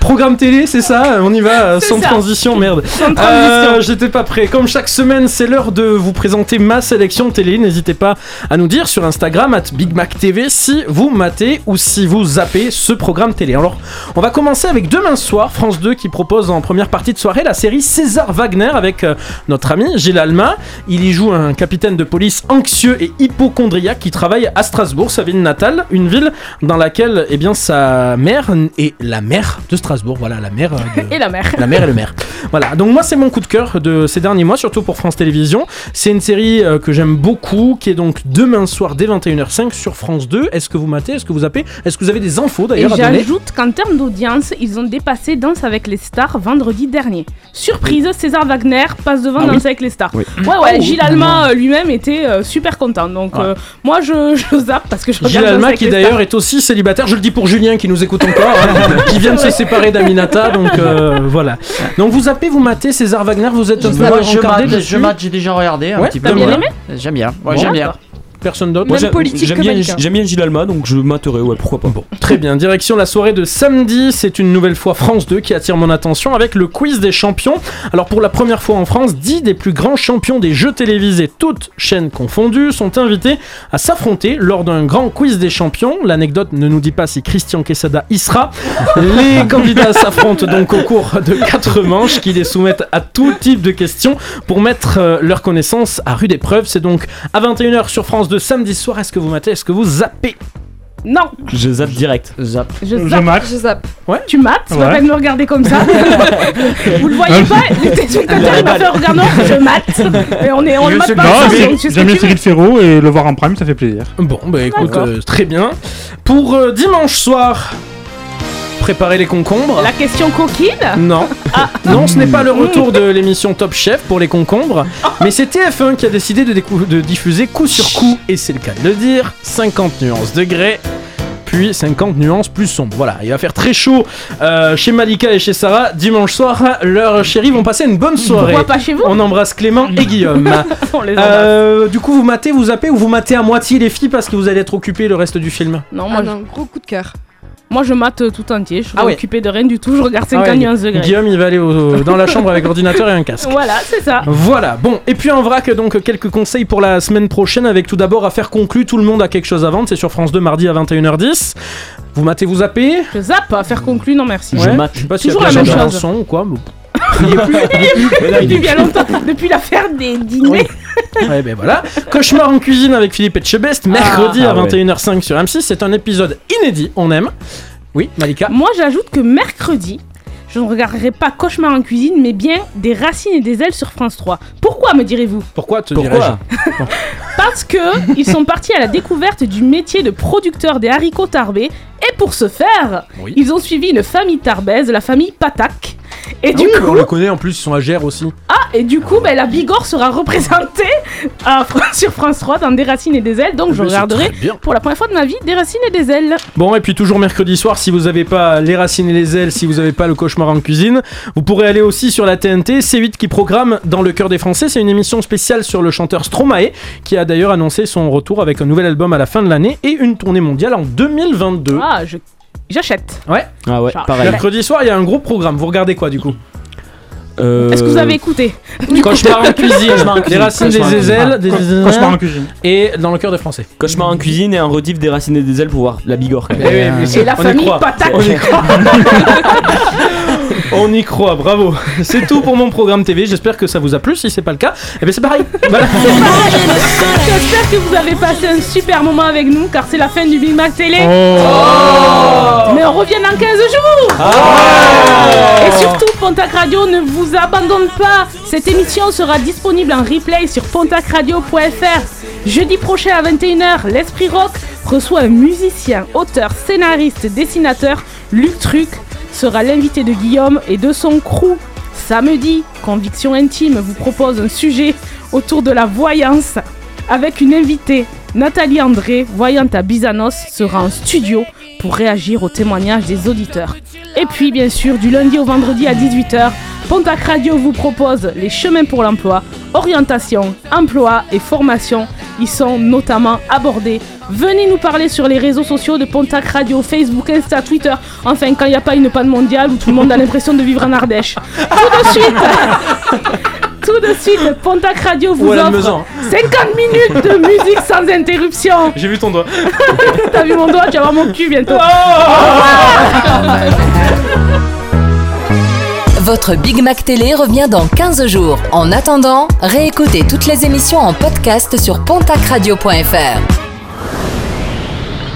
Programme télé, c'est ça? On y va euh, sans ça. transition, merde. Sans transition. Euh, J'étais pas prêt. Comme chaque semaine, c'est l'heure de vous présenter ma sélection télé. N'hésitez pas à nous dire sur Instagram, at BigMacTV, si vous matez ou si vous zappez ce programme télé. Alors, on va commencer avec demain soir, France 2 qui propose en première partie de soirée la série César Wagner avec euh, notre ami Gilles Alma. Il y joue un capitaine de police anxieux et hypochondriaque qui travaille à Strasbourg, sa ville natale, une ville dans laquelle eh bien, sa mère est la mère de Strasbourg. Voilà, la mère euh, de, Et la mère. la mère et le maire. Voilà, donc moi c'est mon coup de cœur de ces derniers mois, surtout pour France Télévisions. C'est une série euh, que j'aime beaucoup, qui est donc demain soir dès 21h05 sur France 2. Est-ce que vous matez? Est-ce que vous zappez? Est-ce que vous avez des infos d'ailleurs à donner? j'ajoute qu'en termes d'audience, ils ont dépassé Danse avec les stars vendredi dernier. Surprise, César Wagner passe devant Ah oui Danse avec les stars. Oui. Ouais, ouais, Oh, Gilles oui. Alma euh, lui-même était euh, super content. Donc, Ouais. euh, moi, je, je zappe parce que je Gilles Alma qui d'ailleurs est aussi célibataire, je le dis pour Julien qui nous écoute encore, hein, qui vient de se séparer d'Aminata, donc euh, voilà. Donc vous zappez, vous matez César Wagner, vous êtes un peu Moi, je mate, j'ai déjà regardé un Ouais, petit peu. bien voilà. aimé J'aime bien. J'aime bien. Personne d'autre Moi, j'aime- J'aime bien, j'aime bien Gilles Alma, donc je materai, ouais, pourquoi pas. Bon, très bien. Direction la soirée de samedi, c'est une nouvelle fois France 2 qui attire mon attention avec le quiz des champions. Alors pour la première fois en France, 10 des plus grands champions des jeux télévisés, toutes chaînes confondues, sont invités à s'affronter lors d'un grand quiz des champions. L'anecdote ne nous dit pas si Christian Quesada y sera. Les candidats s'affrontent donc au cours de 4 manches qui les soumettent à tout type de questions pour mettre euh, leurs connaissances à rude épreuve. C'est donc à 21h sur France 2 samedi soir. Est-ce que vous matez Est-ce que vous zappez Non, Je zappe direct. Zap. je Je zappe. mate. Je zappe. Tu mates, c'est pas Ouais. la peine de me regarder comme ça. Vous le voyez pas Les téléspectateurs, ils m'ont fait regarder, je mate. Et on est, on le Je mate pas pas, Non, mais j'aime bien tu. Cyril Ferraud et le voir en prime, ça fait plaisir. Bon, bah écoute, euh, très bien. Pour euh, dimanche soir, préparez les concombres. La question coquine Non. Ah. Non, ce n'est pas le retour de l'émission Top Chef pour les concombres, mais c'est TF1 qui a décidé de, diffuser coup sur coup, et c'est le cas de le dire, 50 nuances degrés. Puis 50 nuances plus sombres. Voilà, il va faire très chaud euh, chez Malika et chez Sarah. Dimanche soir, leurs chéris vont passer une bonne soirée. Pourquoi pas chez vous On embrasse Clément et Guillaume. On les embrasse. Euh, du coup, vous matez, vous zappez ou vous matez à moitié les filles parce que vous allez être occupés le reste du film Non, Ah moi, non, gros coup de cœur. Je, moi je mate euh, tout entier. Je suis Ah ouais. occupée de rien du tout. Je regarde 50 Ah ouais, degrés. Guillaume, il va aller au- dans la chambre avec ordinateur et un casque. Voilà, c'est ça. Voilà, bon, et puis en vrac, donc quelques conseils pour la semaine prochaine, avec tout d'abord à faire conclu, tout le monde a quelque chose à vendre, c'est sur France 2 mardi à 21h10. Vous matez, vous zappez? Je zappe, à faire conclu, non merci. Ouais, Je sais pas s'il y a Toujours la même chose. son ou quoi. mais- Depuis bien longtemps, depuis l'affaire des dîners. Ouais, ben voilà. Cauchemar en cuisine avec Philippe Etchebest, mercredi Ah à ouais. 21h05 sur M6. C'est un épisode inédit, on aime. Oui, Malika Moi j'ajoute que mercredi, je ne regarderai pas Cauchemar en cuisine, mais bien des racines et des ailes sur France 3. Pourquoi me direz-vous? Pourquoi te Pourquoi dirais-je? Parce que ils sont partis à la découverte du métier de producteur des haricots tarbés, et pour ce faire, Oui. ils ont suivi une famille tarbaise, la famille Patak. Et Ah du oui, coup, on le connaît en plus, ils sont à Gers aussi. ah, et du coup, ben, la Bigorre sera représentée à sur France 3 dans Des Racines et des ailes. Donc, je Mais c'est regarderai pour la première fois de ma vie Des Racines et des ailes. Bon, et puis toujours mercredi soir, si vous n'avez pas les racines et les ailes, si vous n'avez pas le cauchemar en cuisine, vous pourrez aller aussi sur la TNT, C8 qui programme Dans le cœur des Français. C'est une émission spéciale sur le chanteur Stromae, qui a d'ailleurs annoncé son retour avec un nouvel album à la fin de l'année et une tournée mondiale en 2022. Ah, je- j'achète. Ouais. Ah ouais, Genre, pareil. Mercredi soir, il y a un gros programme. Vous regardez quoi du coup? Euh, Est-ce que vous avez écouté Cauchemar en cuisine, Cauchemar en les cuisine. racines des ailes, des Cauchemar en cuisine. et dans le cœur des Français. Cauchemar en cuisine et un rediff des racines et des ailes pour voir la Bigorre. Eh Et la on y famille croit. Patak. On y croit. On y croit, bravo. C'est tout pour mon programme TV. J'espère que ça vous a plu. Si c'est pas le cas, eh bien c'est pareil. Voilà. J'espère que vous avez passé un super moment avec nous car c'est la fin du Big Mac Télé. Oh. Mais on revient dans 15 jours. Ah. Et surtout, Pontac Radio ne vous abandonne pas. Cette émission sera disponible en replay sur pontacradio.fr. Jeudi prochain à 21h, l'Esprit Rock reçoit un musicien, auteur, scénariste, dessinateur. Luc Truc sera l'invité de Guillaume et de son crew. Samedi, Conviction Intime vous propose un sujet autour de la voyance avec une invitée. Nathalie André, voyante à Bizanos, sera en studio pour réagir aux témoignages des auditeurs. Et puis, bien sûr, du lundi au vendredi à 18h, Pontac Radio vous propose les chemins pour l'emploi, orientation, emploi et formation. Ils sont notamment abordés. Venez nous parler sur les réseaux sociaux de Pontac Radio, Facebook, Insta, Twitter. Enfin, quand il n'y a pas une panne mondiale où tout le monde a l'impression de vivre en Ardèche. Tout de suite Tout de suite, Pontac Radio vous offre maison. 50 minutes de musique sans interruption. J'ai vu ton doigt. T'as vu mon doigt, tu vas voir mon cul bientôt. Votre Big Mac Télé revient dans 15 jours. En attendant, réécoutez toutes les émissions en podcast sur pontacradio.fr.